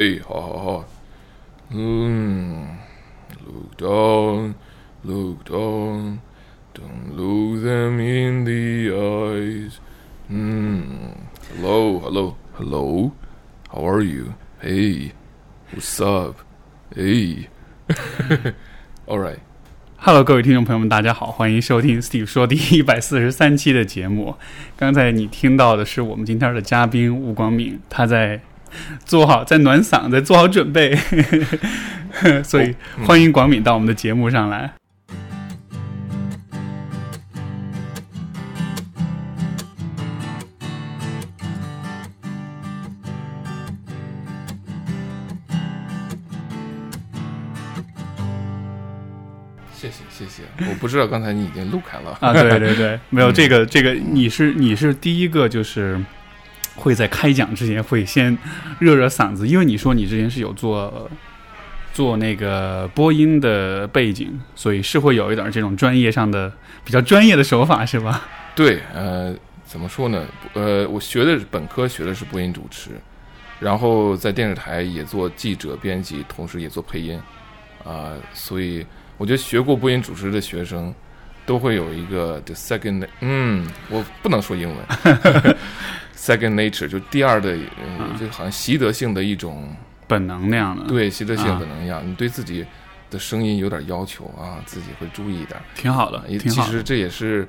哎，好好好，嗯，Look down, look down, don't look them in the eyes. 嗯，Hello, hello, hello, how are you? Hey, what's up? Hey, all right. Hello，各位听众朋友们，大家好，欢迎收听 Steve 说第一百四十三期的节目。刚才你听到的是我们今天的嘉宾吴光敏，他在 做好，在暖嗓，在做好准备，所以欢迎广敏到我们的节目上来。谢谢谢谢，我不知道刚才你已经录开了。啊，对对对，没有这个这个，你是你是第一个，就是会在开讲之前会先热热嗓子，因为你说你之前是有做做那个播音的背景，所以是会有一点这种专业上的比较专业的手法，是吧？对，呃，怎么说呢？呃，我学的本科学的是播音主持，然后在电视台也做记者、编辑，同时也做配音啊，所以。我觉得学过播音主持的学生，都会有一个 the second，嗯，我不能说英文 ，second nature 就第二的，就好像习得性的一种本能那样的，对，习得性本能一样，你对自己的声音有点要求啊，自己会注意一点，挺好的，也其实这也是，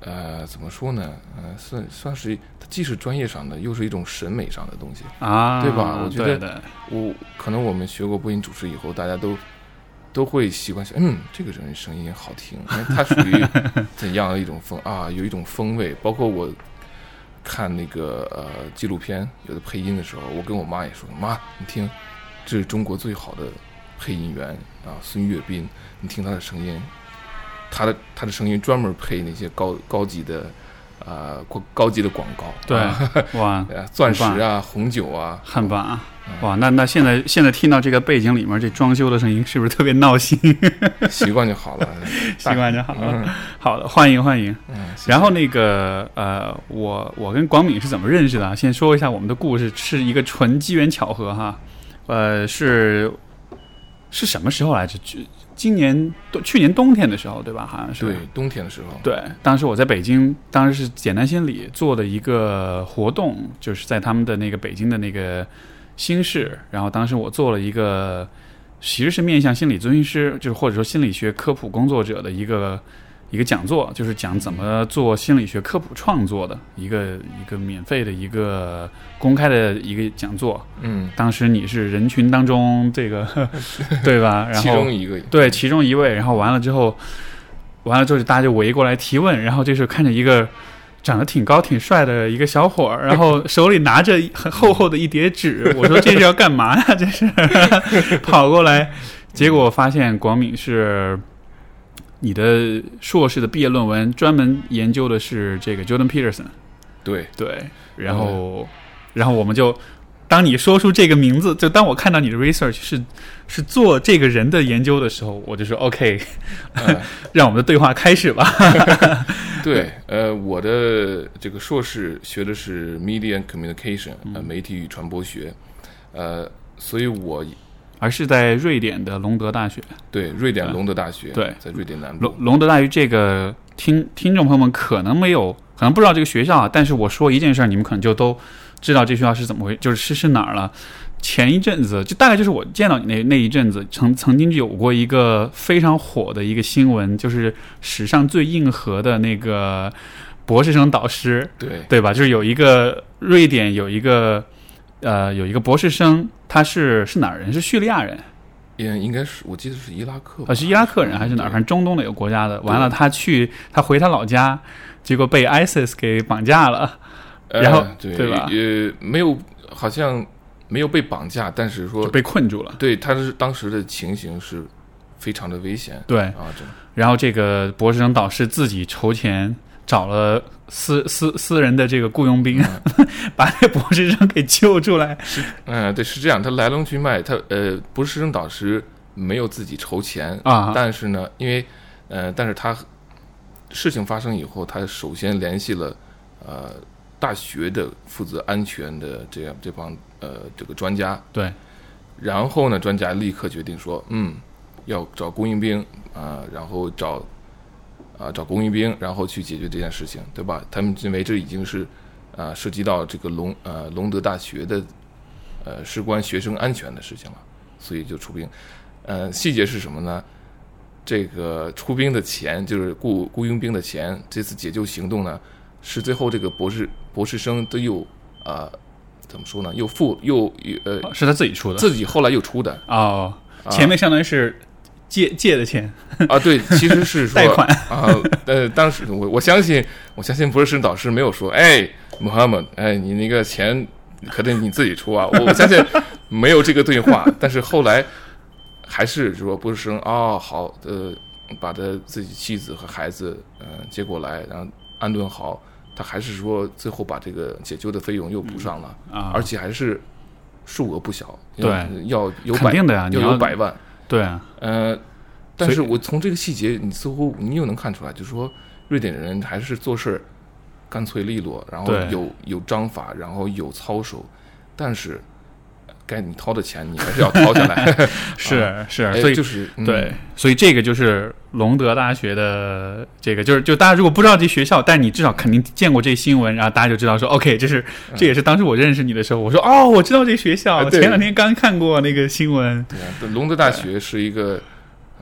呃，怎么说呢？呃，算算是它既是专业上的，又是一种审美上的东西啊，对吧？我觉得我可能我们学过播音主持以后，大家都。都会习惯性，嗯，这个人声音好听，他属于 怎样的一种风啊？有一种风味。包括我看那个呃纪录片，有的配音的时候，我跟我妈也说，妈，你听，这是中国最好的配音员啊，孙悦斌，你听他的声音，他的他的声音专门配那些高高级的啊高高级的广告，对，哇，钻石啊，红酒啊，很棒啊。哇，那那现在现在听到这个背景里面这装修的声音，是不是特别闹心？习惯就好了，习惯就好了。好的，欢迎欢迎。然后那个呃，我我跟广敏是怎么认识的？先说一下我们的故事，是一个纯机缘巧合哈。呃，是是什么时候来着？今年冬去年冬天的时候，对吧？好像是对冬天的时候。对，当时我在北京，当时是简单心理做的一个活动，就是在他们的那个北京的那个。新市，然后当时我做了一个，其实是面向心理咨询师，就是或者说心理学科普工作者的一个一个讲座，就是讲怎么做心理学科普创作的一个一个免费的一个公开的一个讲座。嗯，当时你是人群当中这个 对吧？然后其中一个对其中一位，然后完了之后，完了之后大家就围过来提问，然后这时候看着一个。长得挺高挺帅的一个小伙儿，然后 手里拿着很厚厚的一叠纸。我说这是要干嘛呀？这是跑过来，结果发现广敏是你的硕士的毕业论文，专门研究的是这个 Jordan Peterson。对对，然后然后我们就。当你说出这个名字，就当我看到你的 research 是是做这个人的研究的时候，我就说 OK，让我们的对话开始吧。对，呃，我的这个硕士学的是 media and communication，呃，媒体与传播学，呃，所以我而是在瑞典的隆德大学。对，瑞典隆德大学。对，在瑞典南部。隆隆德大学这个听听众朋友们可能没有，可能不知道这个学校啊，但是我说一件事，你们可能就都。知道这学校是怎么回，就是是是哪儿了？前一阵子，就大概就是我见到你那那一阵子，曾曾经有过一个非常火的一个新闻，就是史上最硬核的那个博士生导师，对对吧？就是有一个瑞典有一个呃有一个博士生，他是是哪儿人？是叙利亚人？也应该是我记得是伊拉克，啊是伊拉克人还是哪儿？反正中东哪个国家的？完了，他去他回他老家，结果被 ISIS 给绑架了。然后对吧？呃，没有，好像没有被绑架，但是说被困住了。对，他是当时的情形是非常的危险。对啊，这然后这个博士生导师自己筹钱找了私私私人的这个雇佣兵，把那博士生给救出来。是，嗯，对，是这样。他来龙去脉，他呃，博士生导师没有自己筹钱啊，但是呢，因为呃，但是他事情发生以后，他首先联系了呃。大学的负责安全的这样这帮呃这个专家，对，然后呢，专家立刻决定说，嗯，要找雇佣兵啊、然后找啊、找雇佣兵，然后去解决这件事情，对吧？他们认为这已经是啊、涉及到这个隆呃隆德大学的呃事关学生安全的事情了，所以就出兵。呃，细节是什么呢？这个出兵的钱就是雇雇佣兵的钱，这次解救行动呢，是最后这个博士博士生都又啊、怎么说呢？又付又呃是他自己出的自己后来又出的哦，啊前面相当于是借借的钱，啊，对，其实是说 贷款啊，呃，当时我我相信，我相信博士生导师没有说，哎，Muhammad，哎，你那个钱可得你自己出啊，我我相信没有这个对话，但是后来还是说博士生哦，好，呃，把他自己妻子和孩子呃接过来，然后安顿好，他还是说最后把这个解救的费用又补上了，啊而且还是数额不小，对要，有百肯定的呀，要有百万。对啊，呃，但是我从这个细节，你似乎你又能看出来，就是说瑞典人还是做事儿干脆利落，然后有有章法，然后有操守，但是该你掏的钱你还是要掏下来，是 是，哎所以就是、嗯。对，所以这个就是隆德大学的这个，就是就大家如果不知道这学校，但你至少肯定见过这新闻，然后大家就知道说，OK，这是这也是当时我认识你的时候，我说哦，我知道这学校，前两天刚看过那个新闻，对啊，隆德大学是一个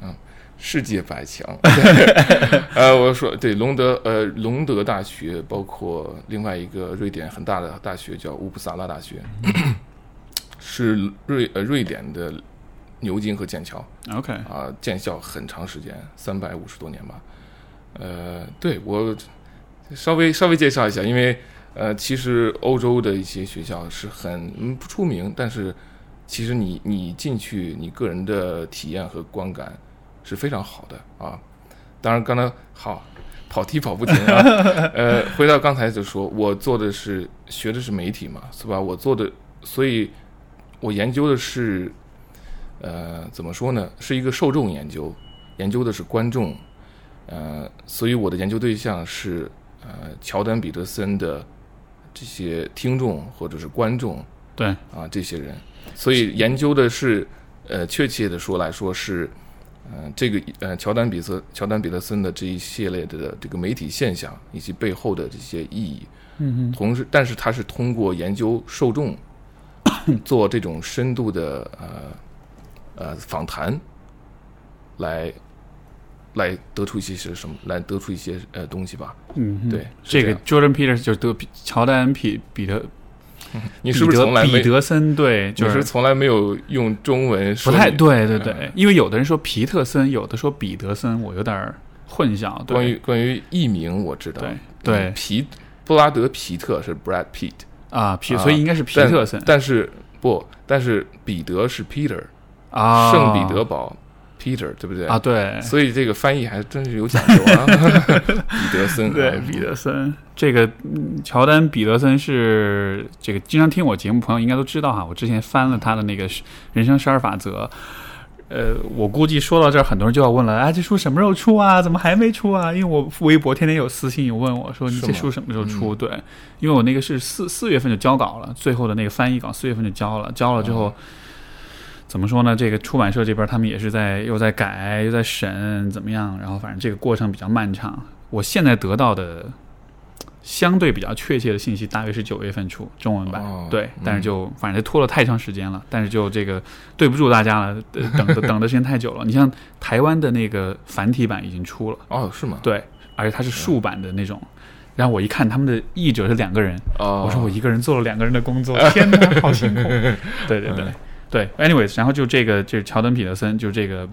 嗯世界百强。对 呃，我说对隆德呃隆德大学，包括另外一个瑞典很大的大学叫乌普萨拉大学，是瑞呃瑞典的牛津和剑桥 OK，啊、建校很长时间，三百五十多年吧。呃，对我稍微稍微介绍一下，因为呃，其实欧洲的一些学校是很嗯不出名，但是其实你你进去，你个人的体验和观感是非常好的啊。当然，刚才好跑题跑不停啊。呃，回到刚才就说，我做的是学的是媒体嘛，是吧？我做的，所以我研究的是，呃，怎么说呢？是一个受众研究，研究的是观众。呃，所以我的研究对象是呃乔丹·彼得森的这些听众或者是观众对，啊这些人，所以研究的是呃确切的说来说是呃这个呃乔丹·彼得乔丹·彼得森的这一系列的这个媒体现象以及背后的这些意义，嗯同时但是他是通过研究受众 做这种深度的呃呃访谈来。来得出一些是什么？来得出一些呃东西吧。嗯，对，这个 Jordan Peters 就是德乔丹皮彼得 你是不是从来没彼得森对，就是从来没有用中文不太对对对，因为有的人说皮特森，有的说彼得森，我有点儿混淆。对关于关于艺名我知道，对嗯对皮布拉德皮特是 Brad Pitt，啊皮，啊所以应该是皮特森但是不，但是彼得是 Peter，啊，圣彼得堡 Peter，对不对啊，？对所以这个翻译还真是有讲究啊，彼得森，对，啊彼得森这个嗯乔丹彼得森是这个经常听我节目朋友应该都知道哈，我之前翻了他的那个《人生十二法则》。呃，我估计说到这儿，很多人就要问了，啊，这书什么时候出啊？怎么还没出啊？因为我微博天天有私信有问我说，你这书什么时候出？对，因为我那个是四四月份就交稿了，最后的那个翻译稿四月份就交了，交了之后。哦怎么说呢？这个出版社这边他们也是在又在改又在审，怎么样？然后反正这个过程比较漫长。我现在得到的相对比较确切的信息，大约是九月份出中文版，哦对嗯。但是就反正拖了太长时间了，但是就这个对不住大家了，呃等的等的时间太久了。你像台湾的那个繁体版已经出了，哦，是吗？对，而且它是竖版的那种。然后我一看他们的译者是两个人，哦，我说我一个人做了两个人的工作，天哪，好辛苦。对对对对，anyways，然后就这个就是乔登彼得森，就这个，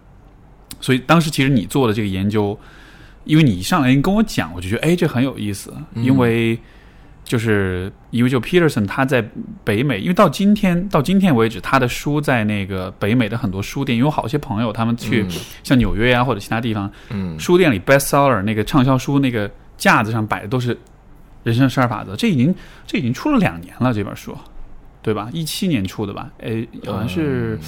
所以当时其实你做的这个研究，因为你一上来你跟我讲，我就觉得哎，这很有意思，嗯。因为就是因为就 Peterson 他在北美，因为到今天到今天为止，他的书在那个北美的很多书店，因为有好些朋友他们去嗯像纽约啊或者其他地方，嗯。书店里 bestseller 那个畅销书那个架子上摆的都是《人生十二法则》，这已经这已经出了两年了，这本书，对吧？一七年出的吧？哎，好像是、嗯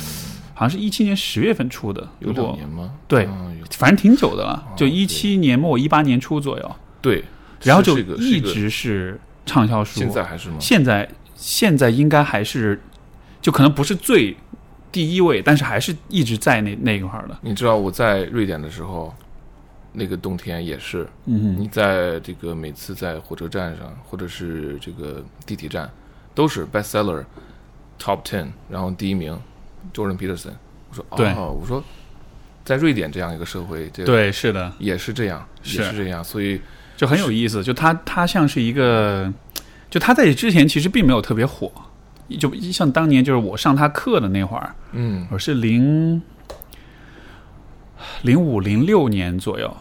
好像是一七年十月份出的，有两年吗？对反正挺久的了，就哦一七年末一八年初左右，对，然后就一直是畅销书。现在还是吗？现在现在应该还是就可能不是最第一位，但是还是一直在那那一块儿的。你知道我在瑞典的时候，那个冬天也是，嗯你在这个每次在火车站上或者是这个地铁站，都是 bestseller top ten，然后第一名 Jordan Peterson。我说对哦，我说在瑞典这样一个社会，这对，是的，也是这样，也是这样，所以就很有意思。就他他像是一个，就他在之前其实并没有特别火，就像当年就是我上他课的那会儿，嗯我是零零五零六年左右，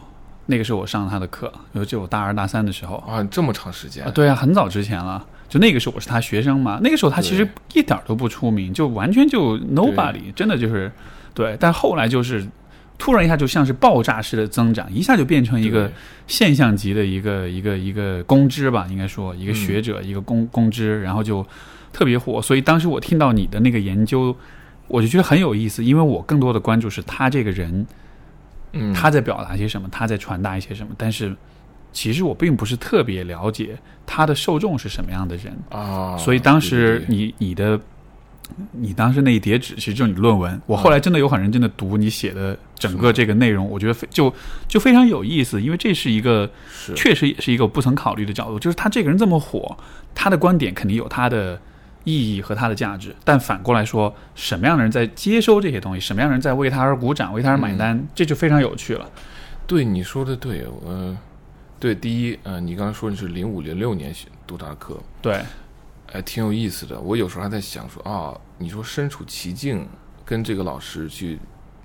那个时候我上他的课，尤其我大二大三的时候啊，这么长时间啊，对啊，很早之前了。就那个时候我是他学生嘛，那个时候他其实一点儿都不出名，就完全就 nobody，真的就是对。但后来就是突然一下就像是爆炸式的增长，一下就变成一个现象级的一个一个一个公知吧，应该说一个学者，一个公公知，然后就特别火。所以当时我听到你的那个研究，我就觉得很有意思，因为我更多的关注是他这个人，嗯，他在表达些什么，他在传达一些什么，但是其实我并不是特别了解他的受众是什么样的人。啊，所以当时你你的你当时那一叠纸其实就是你论文。我后来真的有很认真的读你写的整个这个内容，我觉得非就就非常有意思，因为这是一个是确实也是一个我不曾考虑的角度，就是他这个人这么火，他的观点肯定有他的。意义和他的价值，但反过来说，什么样的人在接收这些东西，什么样的人在为他而鼓掌、为他而买单，这就非常有趣了。对你说的对，呃，对，第一，呃，你刚才说你是零五零六年学读他的课，对，哎，挺有意思的。我有时候还在想说啊，你说身处其境，跟这个老师去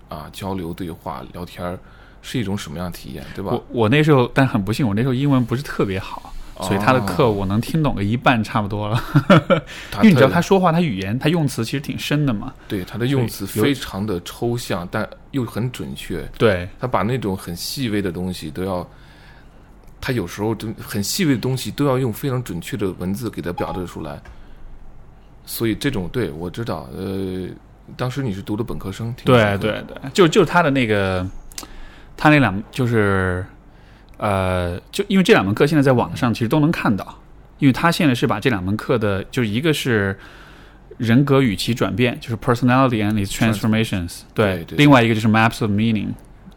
啊交流、对话、聊天儿，是一种什么样的体验，对吧？我我那时候，但很不幸，我那时候英文不是特别好，所以他的课哦我能听懂个一半差不多了。他因为你知道他说话，他语言，他用词其实挺深的嘛。对他的用词非常的抽象，但又很准确。对，他把那种很细微的东西都要，他有时候真很细微的东西都要用非常准确的文字给它表达出来。所以这种对我知道，呃，当时你是读的本科生，听对对对，就就是他的那个，他那两就是，呃，就因为这两门课现在在网上其实都能看到，因为他现在是把这两门课的，就是一个是人格与其转变，就是 personality and its transformations，对对另外一个就是 maps of meaning，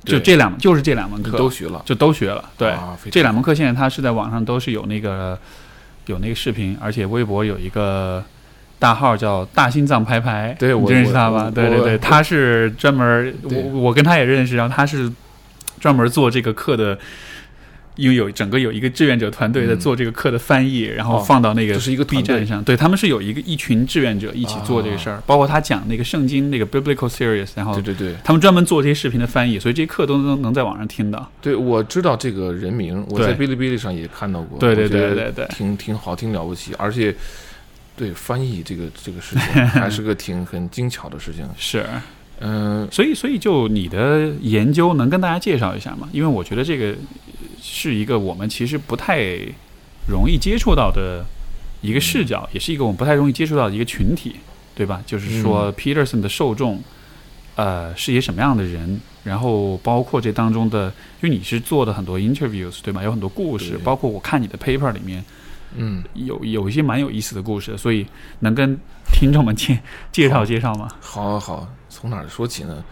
就这两就是这两门课都学了，就都学了，对，啊这两门课现在他是在网上都是有那个有那个视频，而且微博有一个大号叫“大心脏拍拍”，对我认识他吧？对对对，他是专门我我跟他也认识，然后他是专门做这个课的。因为有整个有一个志愿者团队在做这个课的翻译，然后哦放到那个就是一个 B 站上，对他们是有一个一群志愿者一起做这个事儿，包括他讲那个圣经那个 biblical series，然后对对对。他们专门做这些视频的翻译，所以这些课都能能在网上听到。对，我知道这个人名，我在哔哩哔哩上也看到过，对对对对对挺挺好，挺了不起，而且对翻译这个这个事情 还是个挺很精巧的事情，是，嗯、所以，所以就你的研究能跟大家介绍一下吗？因为我觉得这个是一个我们其实不太容易接触到的一个视角，也是一个我们不太容易接触到的一个群体，对吧？就是说，Peterson 的受众，呃，是一些什么样的人？然后包括这当中的，因为你是做的很多 interviews，对吧？有很多故事，包括我看你的 paper 里面嗯，有有一些蛮有意思的故事，所以能跟听众们介介绍介绍吗？好好，从哪儿说起呢？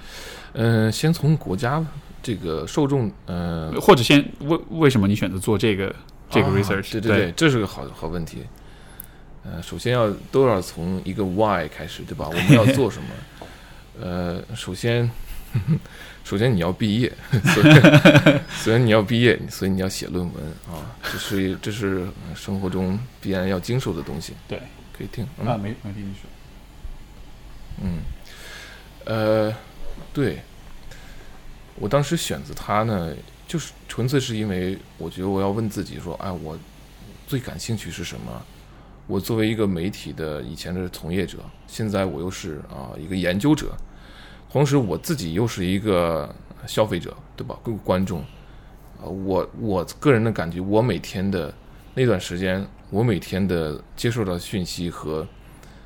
嗯、先从国家这个受众，呃，或者先为为什么你选择做这个这个啊 research？、对对对，这是个好好问题。呃，首先要都要从一个 why 开始，对吧？我们要做什么？呃，首先，首先你要毕业，所以你要毕业，所以你要写论文啊，这是这是生活中必然要经受的东西。对，可以听。嗯啊，没没听你说。嗯，呃，对，我当时选择他呢，就是纯粹是因为我觉得我要问自己说，哎，我最感兴趣是什么？我作为一个媒体的以前的从业者，现在我又是啊一个研究者，同时我自己又是一个消费者，对吧？观观众，啊，我我个人的感觉，我每天的那段时间，我每天的接受到讯息和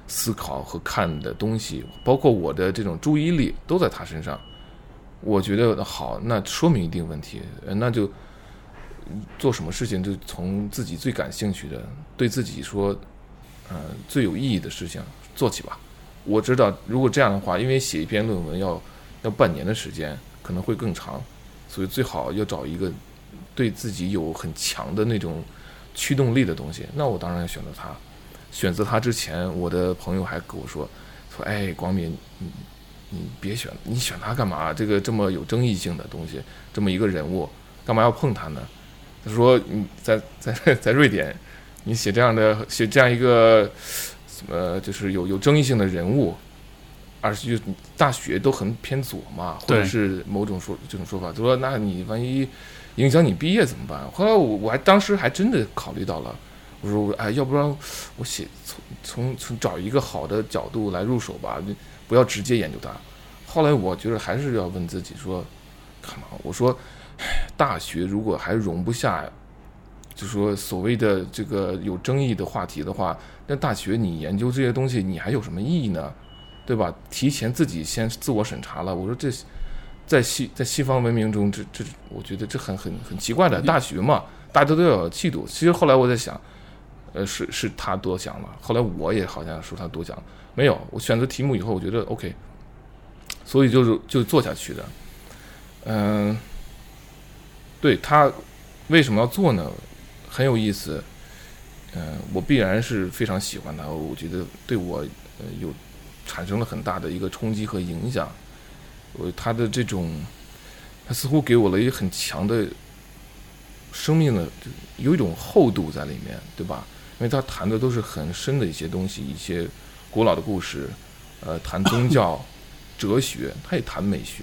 思考和看的东西，包括我的这种注意力都在他身上。我觉得好，那说明一定问题，那就做什么事情就从自己最感兴趣的，对自己说，呃，最有意义的事情做起吧。我知道如果这样的话，因为写一篇论文要要半年的时间，可能会更长，所以最好要找一个对自己有很强的那种驱动力的东西。那我当然要选择它。选择它之前，我的朋友还跟我说说，哎，广敏，你你别选，你选他干嘛？这个这么有争议性的东西，这么一个人物，干嘛要碰他呢？他说你在在 在瑞典，你写这样的写这样一个呃，就是有有争议性的人物，而且就大学都很偏左嘛，或者是某种说这种说法，他说那你万一影响你毕业怎么办？后来我我还当时还真的考虑到了，我说我哎，要不然我写从从从找一个好的角度来入手吧，你不要直接研究它。后来我觉得还是要问自己说，看嘛，我说，唉大学如果还容不下，就说所谓的这个有争议的话题的话，那大学你研究这些东西，你还有什么意义呢？对吧？提前自己先自我审查了。我说这在西在西方文明中，这这我觉得这很很很奇怪的。大学嘛，大家都要有气度。其实后来我在想，呃，是是他多想了。后来我也好像说他多想，没有。我选择题目以后，我觉得 OK，所以就是就做下去的。嗯、对他为什么要做呢？很有意思。嗯、我必然是非常喜欢他，我觉得对我呃有产生了很大的一个冲击和影响。我他的这种，他似乎给我了一个很强的生命的，有一种厚度在里面，对吧？因为他谈的都是很深的一些东西，一些古老的故事，呃，谈宗教、哲学，他也谈美学，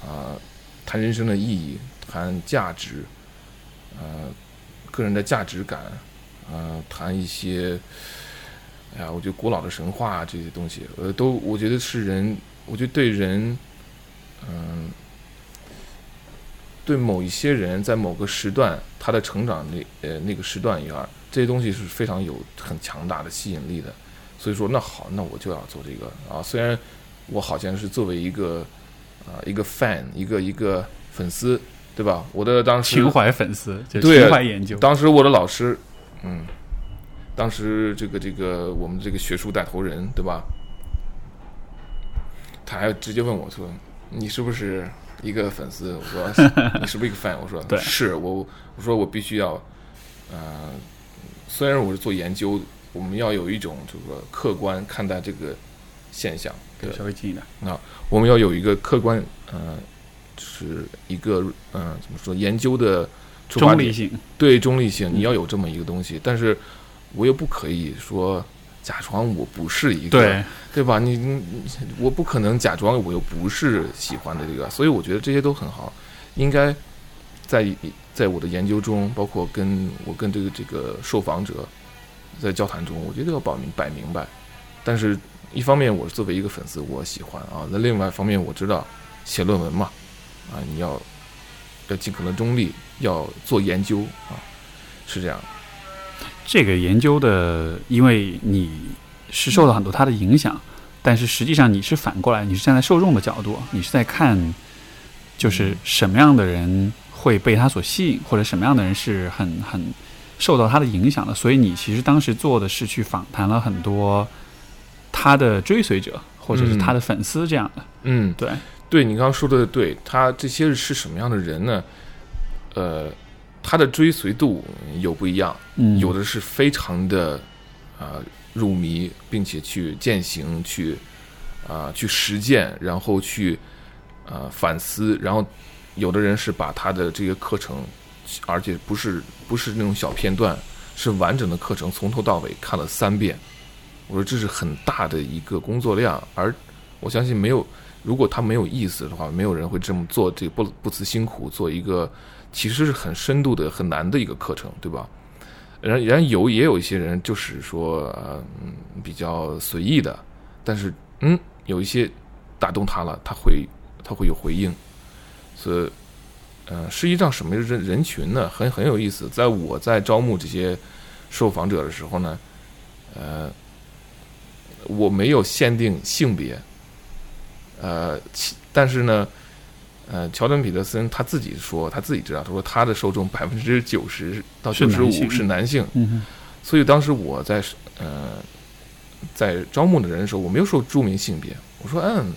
啊、谈人生的意义，谈价值，呃，个人的价值感，呃，谈一些，哎呀，我觉得古老的神话、啊、这些东西，呃，都我觉得是人，我觉得对人，嗯、对某一些人在某个时段他的成长那呃那个时段一样，这些东西是非常有很强大的吸引力的。所以说，那好，那我就要做这个啊。虽然我好像是作为一个啊一个 fan，一个一个粉丝，对吧？我的当时情怀粉丝，情怀研究。当时我的老师，嗯，当时这个这个我们这个学术带头人，对吧？他还直接问我说：“你是不是一个粉丝？”我说：“你是不是一个 fan？” 我说：“对是我。”我说：“我必须要，呃，虽然我是做研究，我们要有一种这个客观看待这个现象，对对，稍微近一点。我们要有一个客观，呃，就是一个嗯、呃怎么说研究的出发点。中立性，对中立性，你要有这么一个东西，但是我又不可以说假装我不是一个，对，对吧？你我不可能假装我又不是喜欢的这个，所以我觉得这些都很好，应该在在我的研究中，包括跟我跟这个这个受访者在交谈中，我觉得要摆明摆明白。但是，一方面我作为一个粉丝，我喜欢啊；那另外一方面，我知道写论文嘛，啊，你要要尽可能中立，要做研究啊，是这样。这个研究的，因为你是受到很多他的影响，但是实际上你是反过来，你是站在受众的角度，你是在看，就是什么样的人会被他所吸引，或者什么样的人是很很受到他的影响了。所以你其实当时做的是去访谈了很多他的追随者，或者是他的粉丝这样的。嗯，对，对你刚刚说的对，他这些是什么样的人呢？呃，他的追随度有不一样，嗯，有的是非常的啊、入迷，并且去践行，去啊、去实践，然后去啊、反思，然后有的人是把他的这些课程，而且不是不是那种小片段，是完整的课程从头到尾看了三遍。我说这是很大的一个工作量，而我相信没有，如果他没有意思的话，没有人会这么做，这不不辞辛苦做一个其实是很深度的、很难的一个课程，对吧？然然有也有一些人就是说，嗯，比较随意的，但是嗯，有一些打动他了，他会他会有回应，所以，呃，实际上什么人人群呢？很很有意思。在我在招募这些受访者的时候呢，呃，我没有限定性别，呃，其但是呢，呃，乔丹·彼得森他自己说，他自己知道，他说他的受众百分之九十到九十五是男性是男性，嗯所以当时我在呃在招募的人的时候，我没有说注明性别，我说嗯，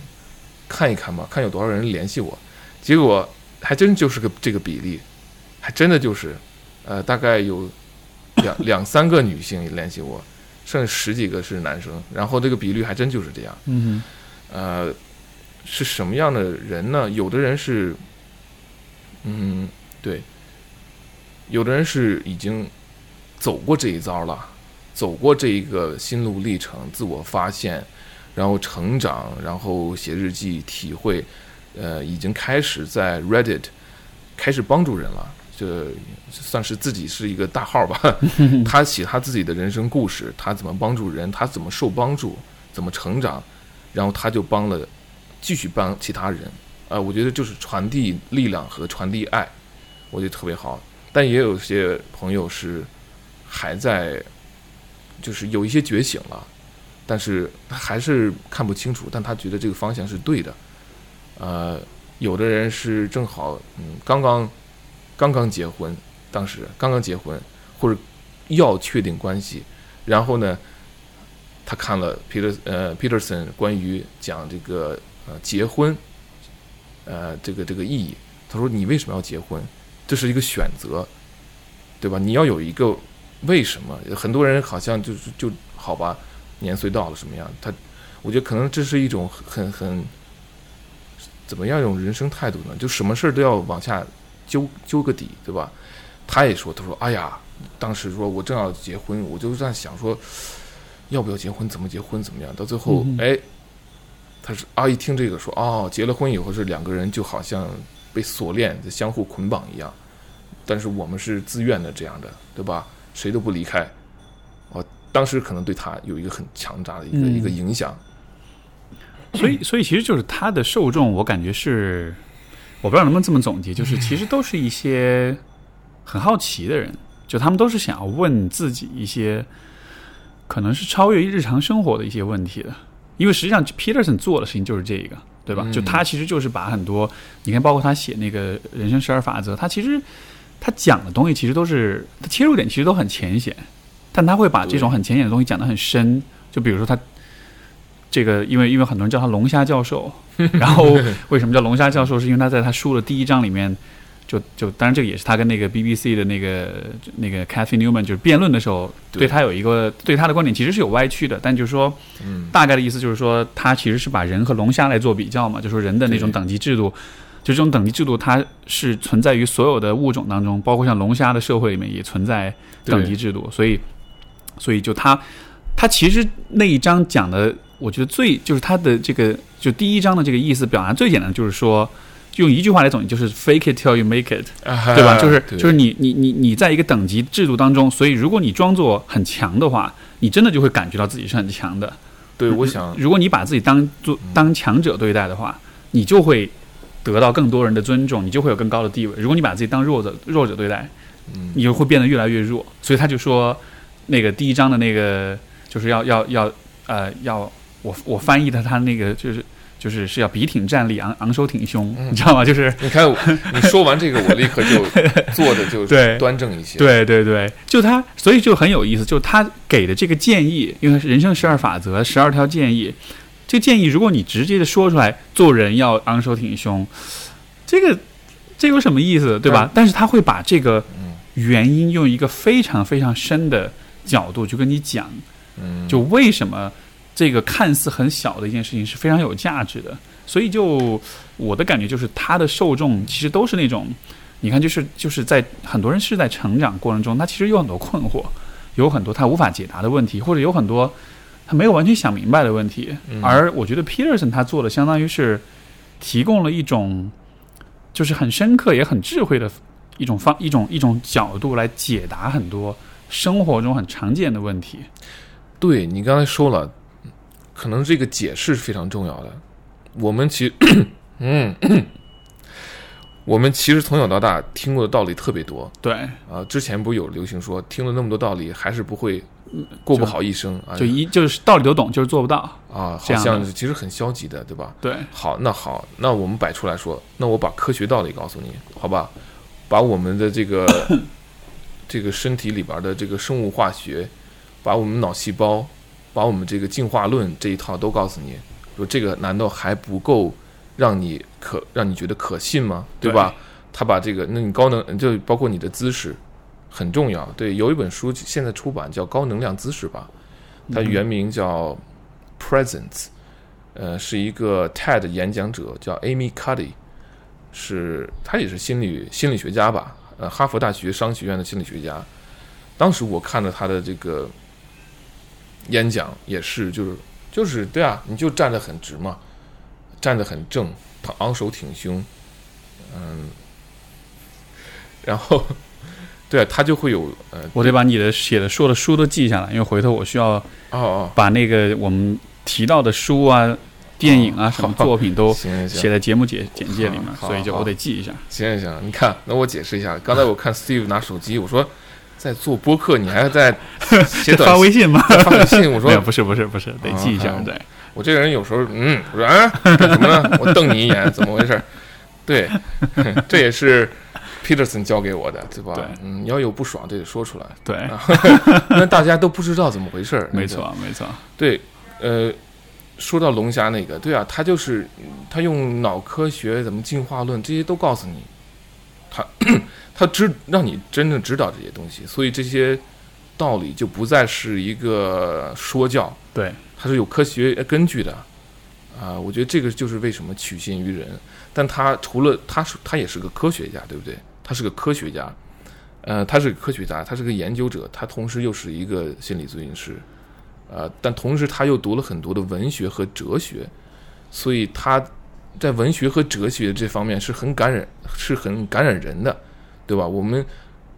看一看吧，看有多少人联系我。结果还真就是个这个比例，还真的就是，呃，大概有两两三个女性联系我，剩十几个是男生，然后这个比率还真就是这样。嗯呃，是什么样的人呢？有的人是，嗯，对，有的人是已经走过这一遭了，走过这一个心路历程，自我发现，然后成长，然后写日记，体会，呃，已经开始在 Reddit 开始帮助人了。这算是自己是一个大号吧，他写他自己的人生故事，他怎么帮助人，他怎么受帮助，怎么成长，然后他就帮了，继续帮其他人，啊、我觉得就是传递力量和传递爱，我觉得特别好。但也有些朋友是还在，就是有一些觉醒了，但是他还是看不清楚，但他觉得这个方向是对的。呃，有的人是正好嗯刚刚刚刚结婚，当时刚刚结婚或者要确定关系，然后呢，他看了 Peter 呃 Peterson 关于讲这个呃结婚，呃这个这个意义，他说你为什么要结婚？这是一个选择，对吧？你要有一个为什么？很多人好像就是就好吧，年岁到了什么样？他我觉得可能这是一种很很怎么样一种人生态度呢？就什么事儿都要往下揪揪个底，对吧？他也说，他说，哎呀，当时说我正要结婚，我就在想说，要不要结婚，怎么结婚，怎么样？到最后，嗯哎，他是啊，一听这个说，哦，结了婚以后是两个人就好像被锁链相互捆绑一样，但是我们是自愿的这样的，对吧？谁都不离开。哦，当时可能对他有一个很强大的一个、嗯一个影响。所以，所以其实就是他的受众，我感觉是，我不知道能不能这么总结，就是其实都是一些很好奇的人，就他们都是想要问自己一些可能是超越日常生活的一些问题的，因为实际上 Peterson 做的事情就是这个，对吧？嗯就他其实就是把很多，你看，包括他写那个人生十二法则，他其实他讲的东西其实都是他切入点其实都很浅显，但他会把这种很浅显的东西讲得很深，就比如说他。这个，因为因为很多人叫他龙虾教授，然后为什么叫龙虾教授？是因为他在他书的第一章里面，就就当然这个也是他跟那个 BBC 的那个那个 Cathy Newman 就是辩论的时候，对对他有一个对他的观点其实是有歪曲的，但就是说嗯，大概的意思就是说，他其实是把人和龙虾来做比较嘛，就说人的那种等级制度，就这种等级制度它是存在于所有的物种当中，包括像龙虾的社会里面也存在等级制度，所以所以就他他其实那一章讲的，我觉得最就是他的这个就第一章的这个意思表达最简单，就是说。用一句话来总结，就是 “fake it till you make it”，对对吧？就是就是你你你你在一个等级制度当中，所以如果你装作很强的话，你真的就会感觉到自己是很强的。对，我想如果你把自己当做当强者对待的话，你就会得到更多人的尊重，你就会有更高的地位。如果你把自己当弱者弱者对待，嗯你就会变得越来越弱。所以他就说，那个第一章的那个就是要要要呃要我我翻译的他那个就是就是是要笔挺站立，昂昂首挺胸，嗯你知道吗？就是你看我，你说完这个，我立刻就 坐的就对端正一些。，对对对，就他，所以就很有意思，就他给的这个建议，因为是人生十二法则，十二条建议，这建议如果你直接的说出来，做人要昂首挺胸，这个这有什么意思，对吧？但是他会把这个嗯原因用一个非常非常深的角度去跟你讲，嗯，就为什么这个看似很小的一件事情是非常有价值的。所以就我的感觉就是，它的受众其实都是那种，你看，就是就是在很多人是在成长过程中，他其实有很多困惑，有很多他无法解答的问题，或者有很多他没有完全想明白的问题。嗯而我觉得 Peterson 他做的相当于是提供了一种就是很深刻也很智慧的一种方一种一种角度来解答很多生活中很常见的问题。对你刚才说了，可能这个解释是非常重要的。我们其实，嗯，我们其实从小到大听过的道理特别多对，啊。之前不是有流行说，听了那么多道理，还是不会过不好一生啊？就一就是道理都懂，就是做不到。啊，好像是其实很消极的，对吧？对，好，那好，那我们摆出来说，那我把科学道理告诉你，好吧？把我们的这个 这个身体里边的这个生物化学，把我们脑细胞把我们这个进化论这一套都告诉你，说这个难道还不够让你可让你觉得可信吗？对吧？他把这个，那你高能就包括你的姿势很重要。对，有一本书现在出版叫《高能量姿势》吧，它原名叫 Presence，呃，是一个 TED 演讲者叫 Amy Cuddy，是他也是心理心理学家吧，呃，哈佛大学商学院的心理学家。当时我看了他的这个演讲，也是就是就是对啊，你就站得很直嘛，站得很正，他昂首挺胸，嗯。然后，对啊，他就会有呃，我得把你的写的说的书都记下来，因为回头我需要哦哦，把那个我们提到的书啊、电影啊什么作品都 写在节目简简介里面，所以就我得记一下。行行行，你看，那我解释一下，刚才我看 Steve 拿手机，我说在做播客，你还在 写短发微信吗？发短信，我，说不是不是不是，得记一下啊。对，我这个人有时候，嗯，我说啊，干什么呢？我瞪你一眼，怎么回事？对，这也是 Peterson 教给我的，对吧？对嗯，你要有不爽，就得说出来，对，那大家都不知道怎么回事。没错没错，对，呃，说到龙虾那个，对啊，他就是他用脑科学、怎么进化论这些都告诉你，他他知让你真正知道这些东西，所以这些道理就不再是一个说教，对它是有科学根据的。啊，我觉得这个就是为什么取信于人，但他除了他是他也是个科学家，对不对？他是个科学家，呃，他是个科学家，他是个研究者，他同时又是一个心理咨询师，呃，但同时他又读了很多的文学和哲学，所以他在文学和哲学这方面是很感染，是很感染人的，对吧？我们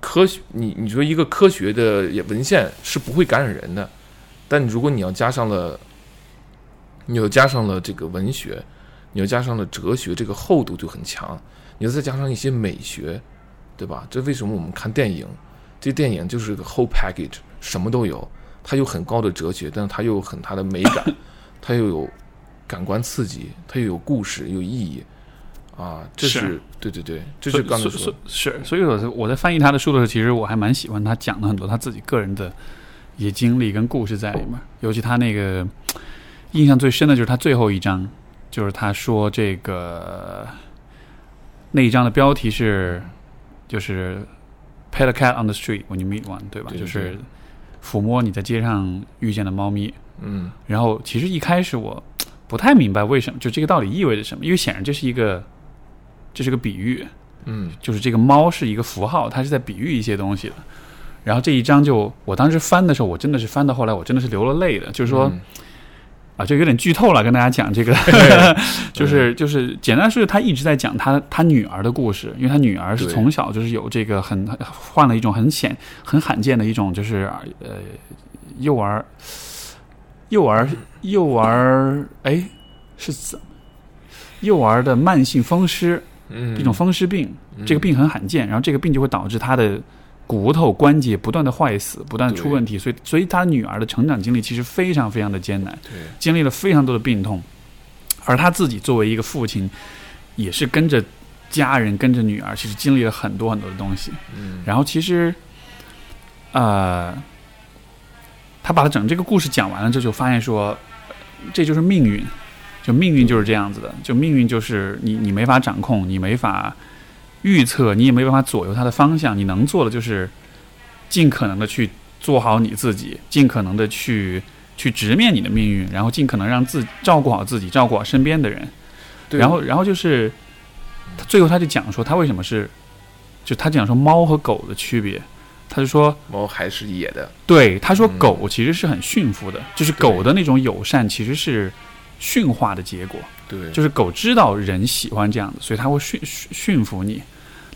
科学，你你说一个科学的文献是不会感染人的，但如果你要加上了，你又加上了这个文学，你又加上了哲学，这个厚度就很强。你再加上一些美学，对吧？这为什么我们看电影？这电影就是个 whole package，什么都有。它有很高的哲学，但是它又有很大的美感，它又有感官刺激，它又有故事，有意义。啊，这是是对对对，这是刚才说的。是，所以我在我在翻译他的书的时候，其实我还蛮喜欢他讲的很多他自己个人的一些经历跟故事在里面，尤其他那个印象最深的就是他最后一章，就是他说这个那一章的标题是就是 pet a cat on the street when you meet one，对吧？对对就是抚摸你在街上遇见的猫咪。嗯然后其实一开始我不太明白为什么，就这个道理意味着什么，因为显然这是一个这是个比喻，嗯就是这个猫是一个符号，它是在比喻一些东西的。然后这一章就我当时翻的时候，我真的是翻到后来，我真的是流了泪的。就是说、嗯啊，这有点剧透了，跟大家讲这个，就是就是简单说，就他一直在讲他他女儿的故事，因为他女儿是从小就是有这个很患了一种很显很罕见的一种就是呃幼儿幼儿幼儿哎是怎么幼儿的慢性风湿，嗯，一种风湿病，嗯。这个病很罕见，然后这个病就会导致他的骨头关节不断的坏死，不断的出问题，所以所以他女儿的成长经历其实非常非常的艰难，对，经历了非常多的病痛，而他自己作为一个父亲，也是跟着家人跟着女儿，其实经历了很多很多的东西，嗯。然后其实，呃，他把他整这个故事讲完了之后，就发现说，呃这就是命运，就命运就是这样子的，就命运就是你你没法掌控，你没法预测，你也没办法左右它的方向，你能做的就是尽可能的去做好你自己，尽可能的去去直面你的命运，然后尽可能让自照顾好自己，照顾好身边的人。对。然后，然后就是他最后他就讲说，他为什么是，就他讲说猫和狗的区别，他就说，猫还是野的，对，他说嗯。狗其实是很驯服的，就是狗的那种友善其实是驯化的结果，对，就是狗知道人喜欢这样的，所以它会驯驯驯服你。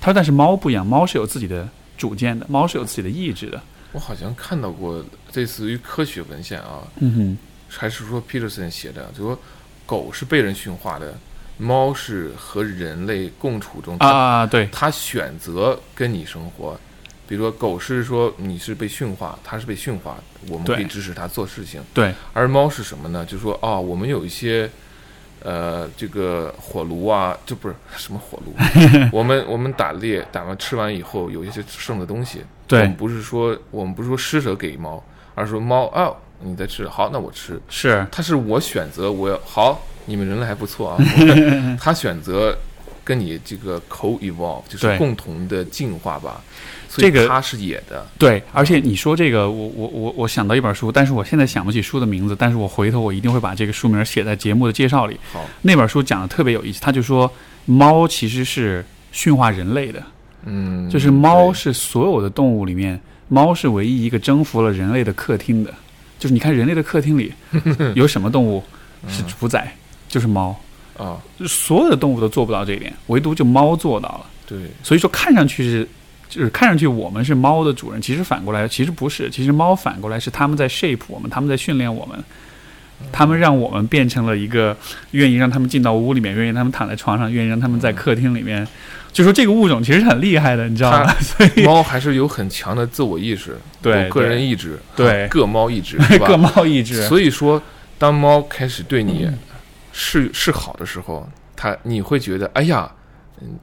他说，但是猫不一样，猫是有自己的主见的，猫是有自己的意志的。我好像看到过类似于科学文献啊，嗯哼，还是说 Peterson 写的，就说狗是被人驯化的，猫是和人类共处中，啊，对，它选择跟你生活。比如说，狗是说你是被驯化，它是被驯化，我们可以支持它做事情。对，而猫是什么呢？就说哦，我们有一些，呃，这个火炉啊，就不是什么火炉，我们我们打猎打完吃完以后有一些剩的东西，对我们，不是说我们不是说施舍给猫，而是说猫啊，你在吃，好，那我吃。是它是我选择，我要好，你们人类还不错啊。我他选择跟你这个 co evolve，就是共同的进化吧。这个他是野的，对，而且你说这个，我我我我想到一本书，但是我现在想不起书的名字，但是我回头我一定会把这个书名写在节目的介绍里。好，那本书讲的特别有意思，他就说猫其实是驯化人类的，嗯，就是猫是所有的动物里面，猫是唯一一个征服了人类的客厅的。就是你看人类的客厅里 有什么动物是主宰，就是猫，啊，就是所有的动物都做不到这一点，唯独就猫做到了。对，所以说看上去是，就是看上去我们是猫的主人，其实反过来其实不是，其实猫反过来是他们在 shape 我们，他们在训练我们，他们让我们变成了一个愿意让他们进到屋里面，愿意让他们躺在床上，愿意让他们在客厅里面。就说这个物种其实很厉害的，你知道吗？所以猫还是有很强的自我意识，对有个人意志，对啊各猫意志，各猫意志，所以说，当猫开始对你示示好的时候，它你会觉得，哎呀，嗯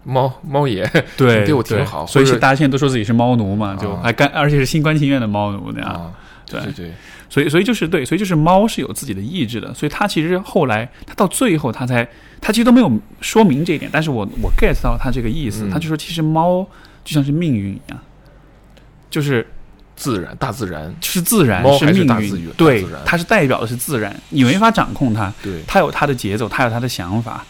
猫猫爷，对 你对我挺好所以大家现在都说自己是猫奴嘛，就啊还干，而且是心甘情愿的猫奴那样。啊，对对所以，所以就是对，所以就是猫是有自己的意志的，所以它其实后来，它到最后，它才，它其实都没有说明这一点，但是我我 get 到它这个意思，嗯它就说其实猫就像是命运一样，就是自然，大自然，是自然，是命运对它是代表的是自然，你没法掌控它，对，它有它的节奏，它有它的想法。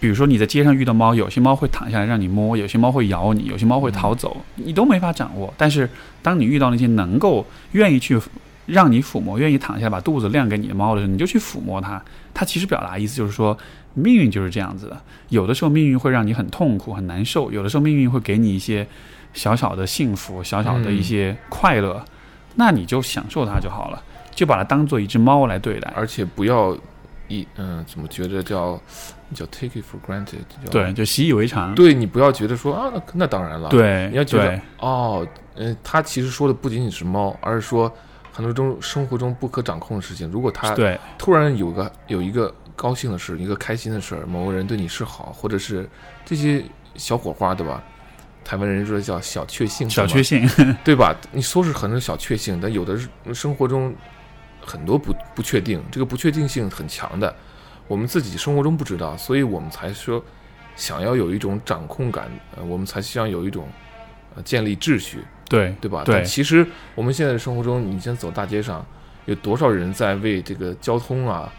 比如说你在街上遇到猫，有些猫会躺下来让你摸，有些猫会咬你，有些猫会逃走，你都没法掌握。但是当你遇到那些能够愿意去让你抚摸、愿意躺下来把肚子亮给你的猫的时候，你就去抚摸它。它其实表达意思就是说，命运就是这样子的。有的时候命运会让你很痛苦、很难受；有的时候命运会给你一些小小的幸福、小小的一些快乐，那你就享受它就好了，就把它当做一只猫来对待。而且不要一嗯，怎么觉得叫叫 take it for granted，叫对，就习以为常。对你不要觉得说啊，那那当然了，对，你要觉得哦，嗯，他其实说的不仅仅是猫，而是说很多中生活中不可掌控的事情，如果他对突然有个有一个高兴的事，一个开心的事儿，某个人对你示好，或者是这些小火花，对吧？台湾人说叫小确幸，小确幸，对吧？你说是很多小确幸，但有的是生活中很多不不确定，这个不确定性很强的，我们自己生活中不知道，所以我们才说想要有一种掌控感，呃，我们才希望有一种呃建立秩序，对对吧？对。但其实我们现在的生活中，你现在走大街上，有多少人在为这个交通啊、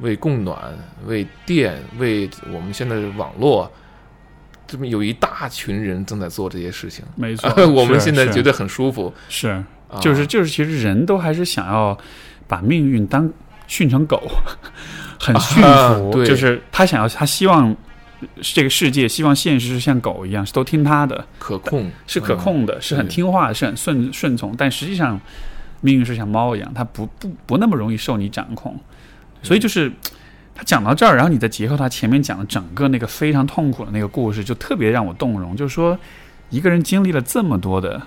为供暖、为电、为我们现在的网络，这么有一大群人正在做这些事情。没错 我们是是。现在觉得很舒服，是，啊。就是就是，其实人都还是想要把命运当训成狗，很驯服，就是他想要，他希望这个世界，希望现实是像狗一样，是都听他的，可控，是可控的，是很听话，是很顺顺从，但实际上命运是像猫一样，它不不不那么容易受你掌控，所以就是。他讲到这儿，然后你再结合他前面讲的整个那个非常痛苦的那个故事，就特别让我动容。就是说，一个人经历了这么多的，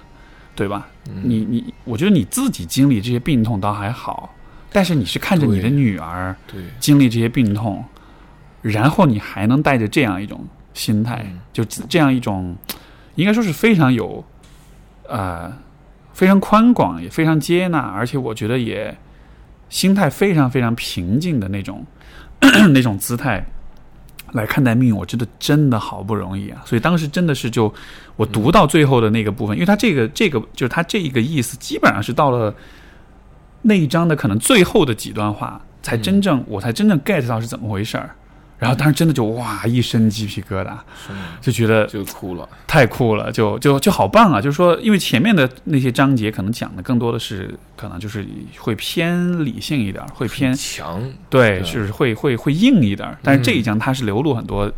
对吧？嗯你你，我觉得你自己经历这些病痛倒还好，但是你是看着你的女儿，经历这些病痛，然后你还能带着这样一种心态，嗯就这样一种，应该说是非常有，呃，非常宽广，也非常接纳，而且我觉得也心态非常非常平静的那种 那种姿态。来看待命运，我觉得真的好不容易啊！所以当时真的是就我读到最后的那个部分，因为他这个这个就是他这一个意思，基本上是到了那一章的可能最后的几段话，才真正、我才真正 get 到是怎么回事儿。然后当时真的就哇一身鸡皮疙瘩，就觉得就哭了，太酷了，就就就好棒啊！就是说，因为前面的那些章节可能讲的更多的是，可能就是会偏理性一点，会偏强，对，就是会会会硬一点儿。但是这一嗯章它是流露很多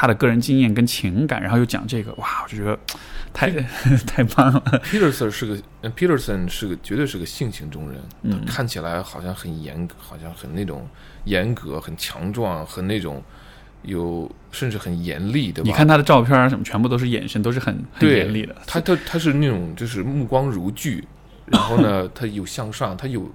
他的个人经验跟情感，然后又讲这个，哇，我就觉得 太 太棒了。Peterson 是个呃，Peterson 是个绝对是个性情中人，嗯看起来好像很严，好像很那种严格、很强壮、很那种有甚至很严厉，对吧？你看他的照片儿什么，全部都是眼神，都是很很严厉的。他他他是那种就是目光如炬，然后呢，他有向上，他有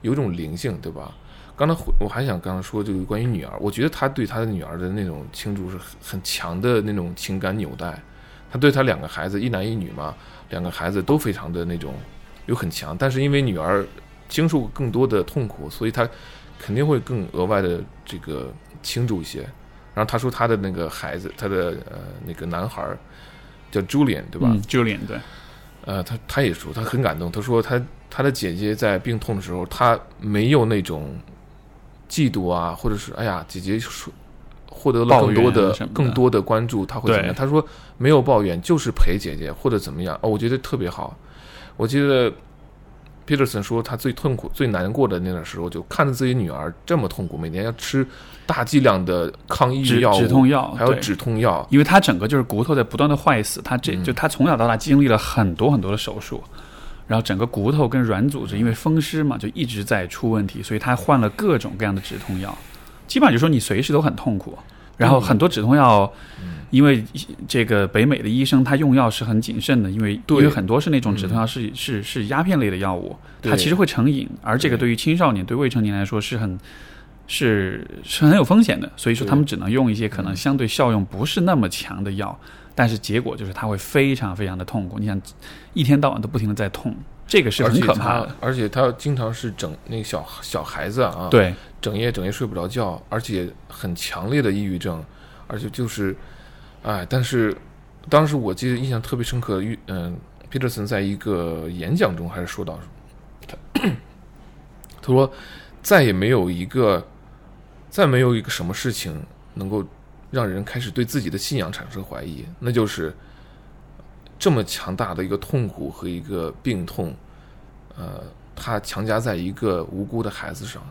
有一种灵性，对吧？刚才我还想刚刚说这个关于女儿，我觉得他对他的女儿的那种倾注是很很强的那种情感纽带。他对他两个孩子，一男一女嘛，两个孩子都非常的那种有很强，但是因为女儿经受更多的痛苦，所以他肯定会更额外的这个倾注一些。然后他说他的那个孩子，他的呃那个男孩儿叫 Julian 对吧？嗯，Julian 对，呃，他他也说他很感动，他说他他的姐姐在病痛的时候，他没有那种嫉妒啊，或者是哎呀，姐姐说获得了更多的的更多的关注，他会怎么样？对他说没有抱怨，就是陪姐姐或者怎么样。哦，我觉得特别好。我记得 Peterson 说他最痛苦、最难过的那段时候，就看着自己女儿这么痛苦，每天要吃大剂量的抗抑郁药物、止痛药，还有止痛药。因为他整个就是骨头在不断的坏死，他这嗯就他从小到大经历了很多很多的手术，然后整个骨头跟软组织因为风湿嘛，就一直在出问题，所以他换了各种各样的止痛药，基本上就说你随时都很痛苦。然后很多止痛药，因为这个北美的医生他用药是很谨慎的，因为因对为很多是那种止痛药是、是是鸦片类的药物，它其实会成瘾，而这个对对于青少年、对未成年来说是很是是很有风险的，所以说他们只能用一些可能相对效用不是那么强的药，但是结果就是他会非常非常的痛苦。你想，一天到晚都不停的在痛，这个是很可怕的。，而且他经常是整那个小小孩子啊，对，整夜整夜睡不着觉，而且很强烈的抑郁症，而且就是，哎，但是当时我记得印象特别深刻，遇嗯、e e s o n 在一个演讲中还是说到，他 他说再也没有一个，再没有一个什么事情能够让人开始对自己的信仰产生怀疑，那就是这么强大的一个痛苦和一个病痛，呃，他强加在一个无辜的孩子上。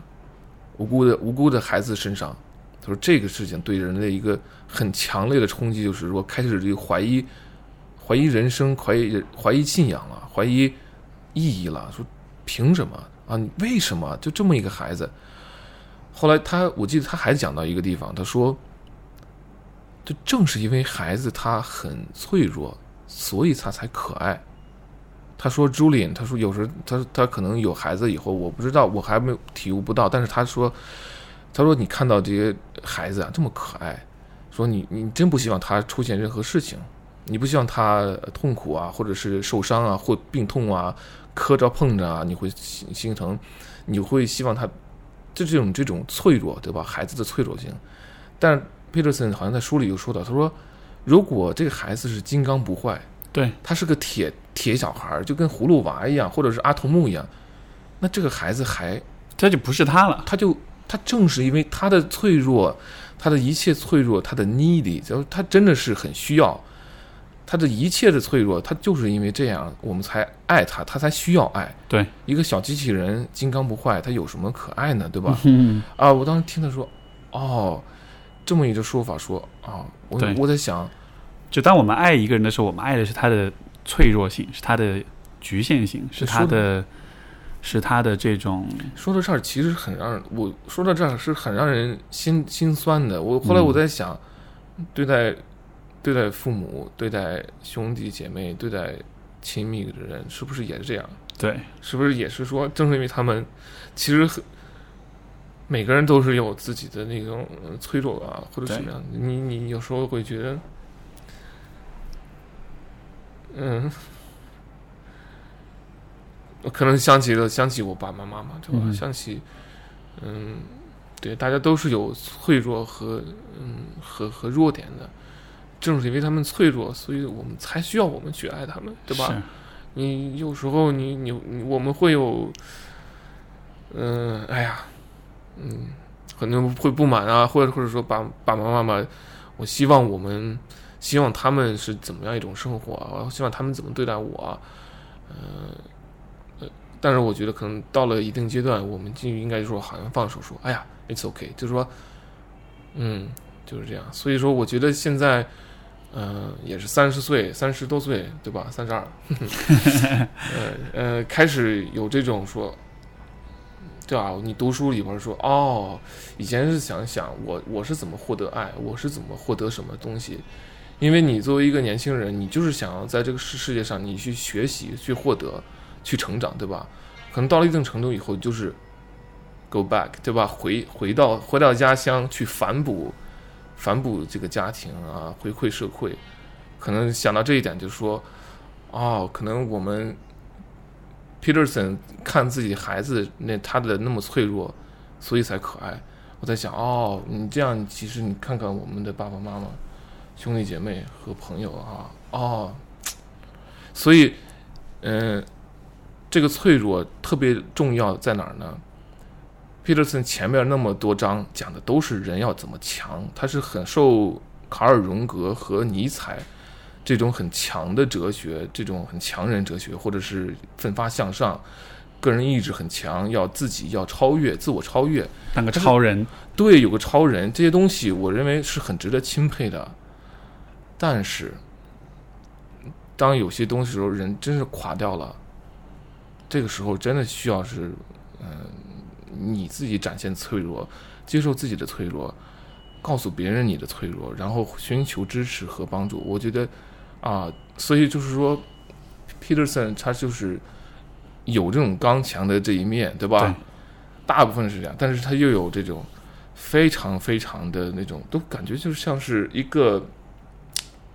无辜的无辜的孩子身上。他说这个事情对人类一个很强烈的冲击，就是说开始这个怀疑，怀疑人生，怀疑怀疑信仰了，怀疑意义了。说凭什么啊？你为什么就这么一个孩子？后来他我记得他还讲到一个地方，他说，就正是因为孩子他很脆弱，所以他才可爱。他说，Julian，他说有时他他可能有孩子以后，我不知道，我还没有体悟不到。但是他说，他说你看到这些孩子啊这么可爱，说你你真不希望他出现任何事情，你不希望他痛苦啊，或者是受伤啊，或病痛啊，磕着碰着啊，你会心心疼，你会希望他就这种这种脆弱，对吧？孩子的脆弱性。但 Peterson 好像在书里有说到，他说，如果这个孩子是金刚不坏，对，他是个铁铁小孩儿，就跟葫芦娃一样，或者是阿童木一样，那这个孩子还他就不是他了。他就他正是因为他的脆弱，他的一切脆弱，他的 needy，就是他真的是很需要，他的一切的脆弱，他就是因为这样，我们才爱他，他才需要爱。对，一个小机器人金刚不坏，他有什么可爱呢？对吧？嗯，啊，我当时听他说，哦，这么一个说法说，啊，我我在想，就当我们爱一个人的时候，我们爱的是他的脆弱性，是他的局限性，是他的，是他的这种说到这儿，其实很让人，我说到这儿是很让人心心酸的。我后来嗯我在想，对待对待父母、对待兄弟姐妹、对待亲密的人，是不是也是这样？对是不是也是说，正是因为他们其实很每个人都是有自己的那种呃脆弱啊，或者怎么样？你你有时候会觉得，嗯。我可能想起了想起我爸爸妈妈，对吧？嗯想起，嗯，对，大家都是有脆弱和嗯和和弱点的，正是因为他们脆弱，所以我们才需要我们去爱他们，对吧？你有时候你你你我们会有，嗯、哎呀，嗯，可能会不满啊，或者或者说爸爸爸妈妈，我希望我们希望他们是怎么样一种生活啊，我希望他们怎么对待我啊，呃，但是我觉得可能到了一定阶段，我们就应该就说好像放手说，哎呀，it's OK，就是说，嗯，就是这样。所以说，我觉得现在。呃，也是三十岁，三十多岁，对吧？三十二，呃呃，开始有这种说，对吧？你读书里边说，哦，以前是想想我我是怎么获得爱，我是怎么获得什么东西，因为你作为一个年轻人，你就是想要在这个世世界上你去学习、去获得、去成长，对吧？可能到了一定程度以后，就是 go back，对吧？回回到回到家乡去反哺。反哺这个家庭啊，回馈社会，可能想到这一点，就是说，哦，可能我们 Peterson 看自己孩子那他的那么脆弱，所以才可爱。我在想，哦，你这样其实你看看我们的爸爸妈妈、兄弟姐妹和朋友啊，哦，所以，嗯、这个脆弱特别重要在哪儿呢？Peterson 前面那么多章讲的都是人要怎么强，他是很受卡尔荣格和尼采这种很强的哲学，这种很强人哲学，或者是奋发向上，个人意志很强，要自己要超越，自我超越，当个超人，对，有个超人，这些东西我认为是很值得钦佩的。但是，当有些东西时候，人真是垮掉了，这个时候真的需要是，嗯、你自己展现脆弱，接受自己的脆弱，告诉别人你的脆弱，然后寻求支持和帮助。我觉得啊，所以就是说，Peterson 他就是有这种刚强的这一面，对吧？对大部分是这样，但是他又有这种非常非常的那种，都感觉就像是一个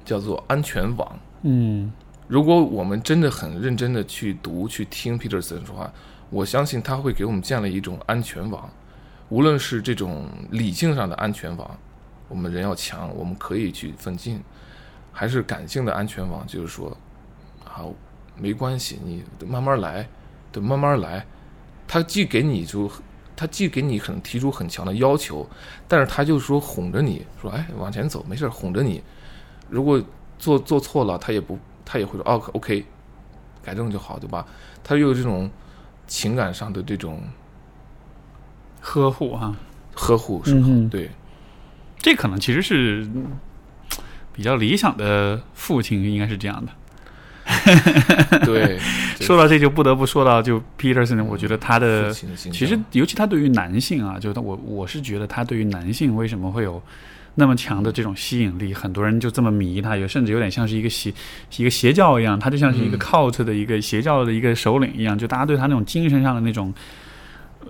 叫做安全网。嗯，如果我们真的很认真的去读、去听 Peterson 说话，我相信他会给我们建立一种安全网，无论是这种理性上的安全网，我们人要强，我们可以去奋进，还是感性的安全网，就是说，好，没关系，你慢慢来，对，慢慢来。他既给你就，他既给你可能提出很强的要求，但是他就说哄着你说，哎，往前走，没事儿，哄着你。如果做做错了，他也不，他也会说，哦，OK，改正就好，对吧？他又有这种情感上的这种呵护哈，呵护，是对，这可能其实是嗯比较理想的父亲，应该是这样的。对，说到这就不得不说到就 Peterson，我觉得他的的其实尤其他对于男性啊，就他我我是觉得他对于男性为什么会有那么强的这种吸引力，很多人就这么迷他，有甚至有点像是一个邪一个邪教一样，他就像是一个嗯 cult 的一个邪教的一个首领一样，就大家对他那种精神上的那种。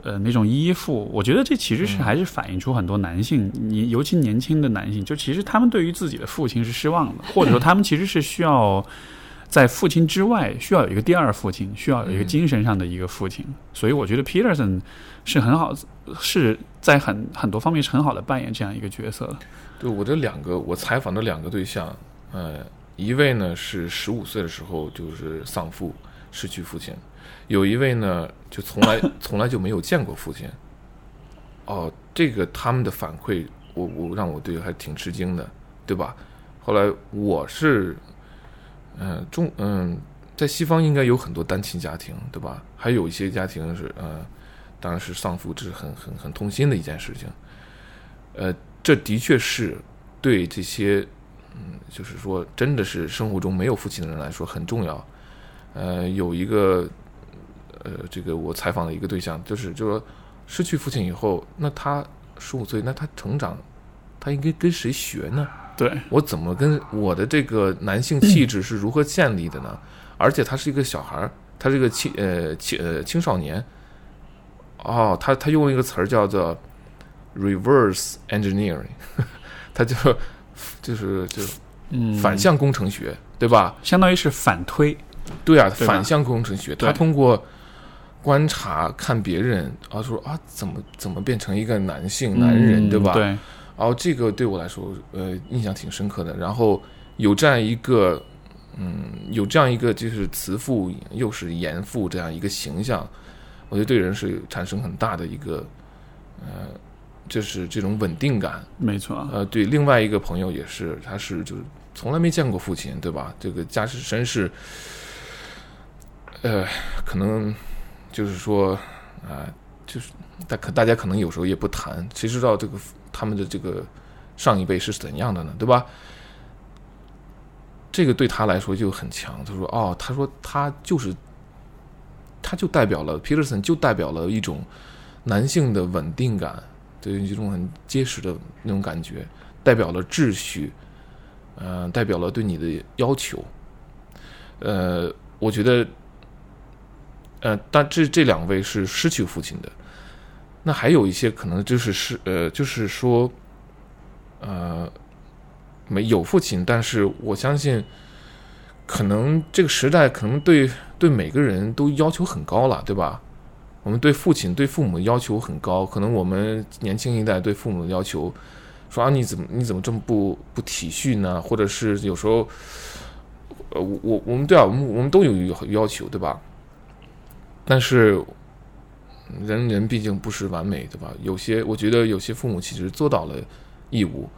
呃，那种依附，我觉得这其实是嗯还是反映出很多男性，你尤其年轻的男性，就其实他们对于自己的父亲是失望的，或者说他们其实是需要在父亲之外需要有一个第二父亲，需要有一个嗯精神上的一个父亲。所以我觉得 Peterson 是很好，是在很很多方面是很好的扮演这样一个角色的。对我的两个我采访的两个对象，呃，一位呢是十五岁的时候就是丧父，失去父亲；有一位呢就从来从来就没有见过父亲。哦，这个他们的反馈，我我让我对还挺吃惊的，对吧？后来我是，嗯、中嗯，在西方应该有很多单亲家庭，对吧？还有一些家庭是呃，当然是丧父，这是很很很痛心的一件事情。呃，这的确是对这些，嗯，就是说，真的是生活中没有父亲的人来说很重要。呃，有一个，呃，这个我采访的一个对象，就是就说失去父亲以后，那他十五岁，那他成长，他应该跟谁学呢？对，我怎么跟我的这个男性气质是如何建立的呢？而且他是一个小孩儿，他是一个青呃青呃青少年。哦，他他用了一个词儿叫做 reverse engineering，他就就是就嗯，反向工程学，对吧？相当于是反推，对啊，对反向工程学，他通过观察看别人，啊说啊怎么怎么变成一个男性男人，嗯对吧？对，哦，这个对我来说，呃，印象挺深刻的。然后有这样一个，嗯，有这样一个就是慈父又是严父这样一个形象，我觉得对人是产生很大的一个，呃，就是这种稳定感。没错，呃，对，另外一个朋友也是，他是就是从来没见过父亲，对吧？这个家世身世，呃，可能就是说啊、就是大可大家可能有时候也不谈，谁知道这个他们的这个上一辈是怎样的呢？对吧？这个对他来说就很强。他说：“哦，他说他就是，他就代表了 Peterson，就代表了一种男性的稳定感，对一种很结实的那种感觉，代表了秩序，呃，代表了对你的要求。呃，我觉得，呃，但这这两位是失去父亲的，那还有一些可能就是是呃，就是说，呃，没有父亲，但是我相信，可能这个时代可能对对每个人都要求很高了，对吧？我们对父亲、对父母的要求很高，可能我们年轻一代对父母的要求，说啊你怎么你怎么这么不不体恤呢？或者是有时候，呃，我我我们对啊，我们我们都有要求，对吧？但是人人毕竟不是完美，对吧？有些我觉得有些父母其实做到了义务，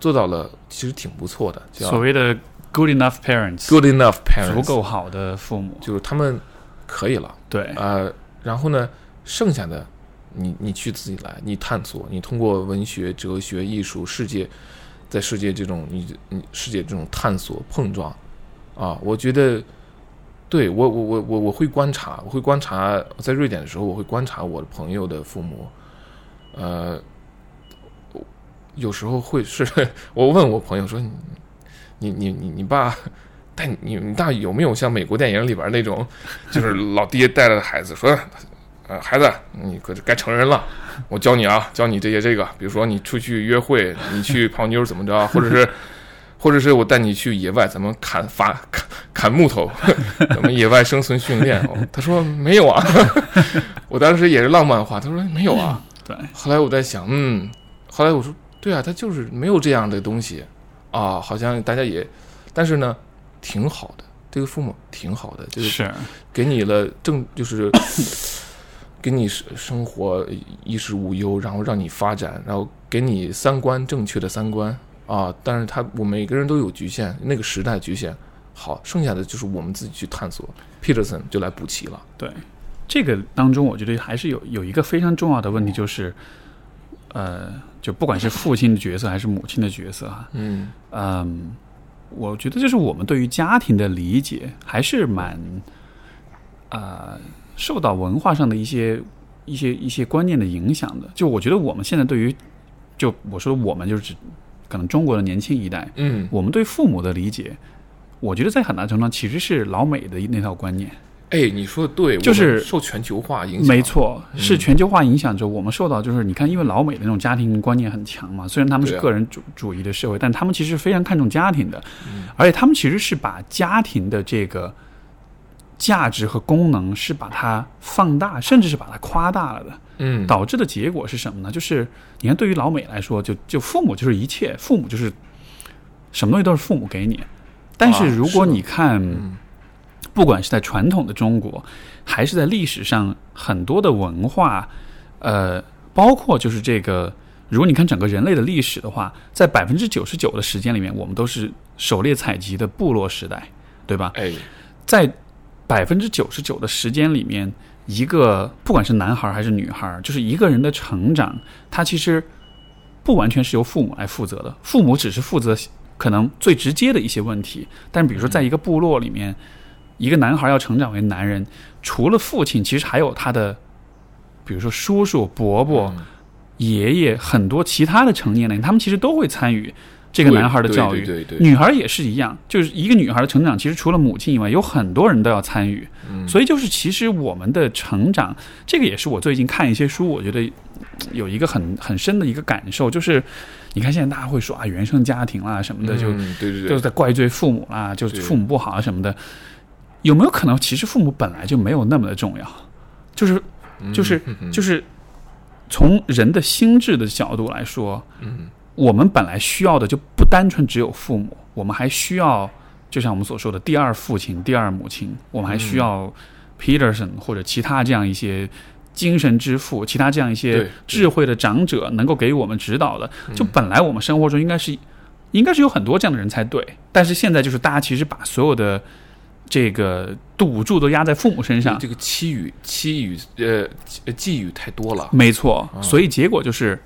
做到了其实挺不错的，叫所谓的 good enough parents，good enough parents，足够好的父母，就是他们可以了。对，呃，然后呢，剩下的你你去自己来，你探索，你通过文学、哲学、艺术、世界，在世界这种你你世界这种探索碰撞啊，我觉得，对我我我我我会观察，我会观察，在瑞典的时候，我会观察我的朋友的父母，呃，有时候会是我问我朋友说，你你你你爸。带你你大有没有像美国电影里边那种，就是老爹带着孩子说，呃，孩子，你可该成人了，我教你啊，教你这些这个，比如说你出去约会，你去泡妞怎么着，或者是，或者是我带你去野外，咱们砍伐砍 砍木头，咱们野外生存训练。哦 他说没有啊，我当时也是浪漫化，他说没有啊。对，后来我在想，嗯，后来我说，对啊，他就是没有这样的东西啊，好像大家也，但是呢。挺好的，这个父母挺好的，就是是给你了正就是 给你生生活衣食无忧，然后让你发展，然后给你三观正确的三观啊。但是他我们每个人都有局限，那个时代局限。好，剩下的就是我们自己去探索。Peterson 就来补齐了。对，这个当中我觉得还是有有一个非常重要的问题，就是呃，就不管是父亲的角色还是母亲的角色啊，嗯嗯。我觉得就是我们对于家庭的理解还是蛮，呃，受到文化上的一些一些一些观念的影响的。就我觉得我们现在对于，就我说我们就是指可能中国的年轻一代，嗯，我们对父母的理解，我觉得在很大程度上其实是老美的那套观念。哎，你说的对，就是受全球化影响，没错，是全球化影响着我们受到，就是你看，因为老美的那种家庭观念很强嘛，虽然他们是个人主主义的社会，但他们其实非常看重家庭的，而且他们其实是把家庭的这个价值和功能是把它放大，甚至是把它夸大了的。嗯，导致的结果是什么呢？就是你看，对于老美来说，就就父母就是一切，父母就是什么东西都是父母给你。但是如果你看，不管是在传统的中国，还是在历史上很多的文化，呃，包括就是这个，如果你看整个人类的历史的话，在百分之九十九的时间里面，我们都是狩猎采集的部落时代，对吧？哎，在百分之九十九的时间里面，一个不管是男孩还是女孩，就是一个人的成长，他其实不完全是由父母来负责的，父母只是负责可能最直接的一些问题，但比如说在一个部落里面。一个男孩要成长为男人，除了父亲，其实还有他的，比如说叔叔、伯伯、爷爷，很多其他的成年人，他们其实都会参与这个男孩的教育。对对对，女孩也是一样，就是一个女孩的成长，其实除了母亲以外，有很多人都要参与。嗯，所以就是其实我们的成长，这个也是我最近看一些书，我觉得有一个很很深的一个感受，就是你看现在大家会说啊，原生家庭啦什么的，就对对对，都在怪罪父母啦，就是父母不好啊什么的。有没有可能，其实父母本来就没有那么的重要？就是，就是，就是从人的心智的角度来说，嗯，我们本来需要的就不单纯只有父母，我们还需要，就像我们所说的第二父亲、第二母亲，我们还需要 Peterson 或者其他这样一些精神之父、其他这样一些智慧的长者，能够给予我们指导的。就本来我们生活中应该是，应该是有很多这样的人才对，但是现在就是大家其实把所有的。这个赌注都压在父母身上，这个期语、期语、呃，寄语太多了。没错，所以结果就是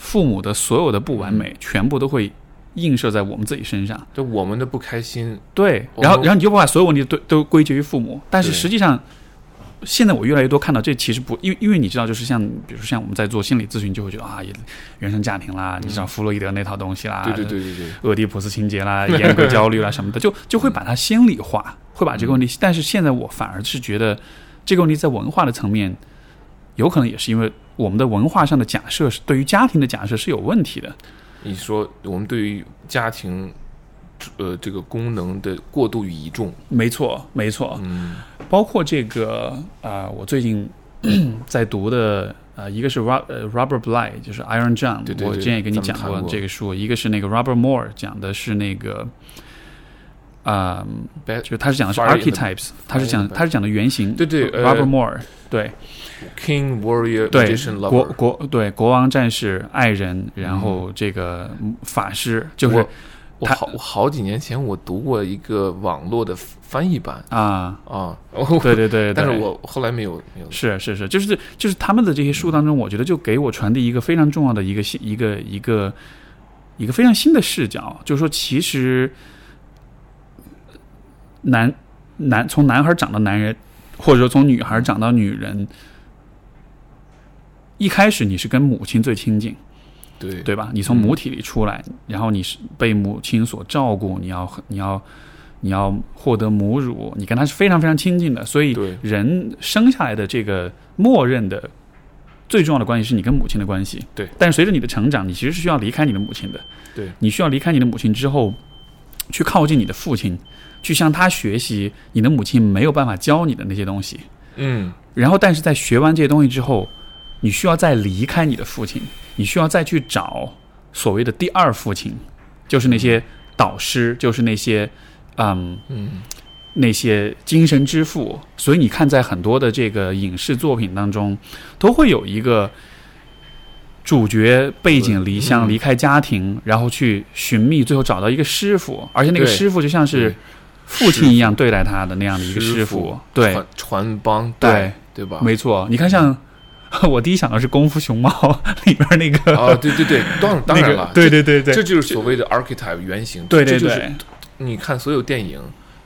父母的所有的不完美，全部都会映射在我们自己身上。就我们的不开心，对，然后然后你就把所有问题都都归结于父母，但是实际上，现在我越来越多看到这其实不，因为因为你知道，就是像比如说像我们在做心理咨询，就会觉得啊，原生家庭啦，你知道弗洛伊德那套东西啦，对对对对对，俄狄浦斯情节啦，严格焦虑啦什么的，就就会把它心理化。会把这个问题，但是现在我反而是觉得，这个问题在文化的层面，有可能也是因为我们的文化上的假设是对于家庭的假设是有问题的。你说我们对于家庭，呃，这个功能的过度倚重，没错，没错。嗯，包括这个啊、呃我最近 在读的呃，一个是 Rob 呃 Robert Bly，就是 Iron John，对对对我之前也跟你讲过这个书，一个是那个 Robert Moore 讲的是那个啊、Bad 就他是讲的是 archetypes，他是讲他是讲的原型，对对呃 Robert Moore 对。King Warrior 对国国对国王战士爱人，然后这个法师就是我好我好几年前我读过一个网络的翻译版。啊，啊，对对对对，但是我后来没有没有。是是是，就是就是他们的这些书当中，我觉得就给我传递一个非常重要的一个新一个一个一个非常新的视角，就是说，其实男男从男孩长到男人，或者说从女孩长到女人，一开始你是跟母亲最亲近，对对吧？你从母体里出来，然后你是被母亲所照顾，你要你要你要获得母乳，你跟她是非常非常亲近的，所以人生下来的这个默认的最重要的关系是你跟母亲的关系。对，但是随着你的成长，你其实是需要离开你的母亲的。对，你需要离开你的母亲之后，去靠近你的父亲，去向他学习你的母亲没有办法教你的那些东西。嗯。然后，但是在学完这些东西之后，你需要再离开你的父亲，你需要再去找所谓的第二父亲，就是那些导师，就是那些嗯嗯。那些精神之父。所以你看，在很多的这个影视作品当中，都会有一个主角背井离乡、嗯离开家庭，然后去寻觅，最后找到一个师傅，而且那个师傅就像是对父亲一样对待他的那样的一个师师傅傅。对，传传帮带对吧？没错，你看像。我第一想到是《功夫熊猫》里边那个啊，对对对，当 当那个然了，对对对对，这就是所谓的 archetype 原型。对对这就是对你看所有电影，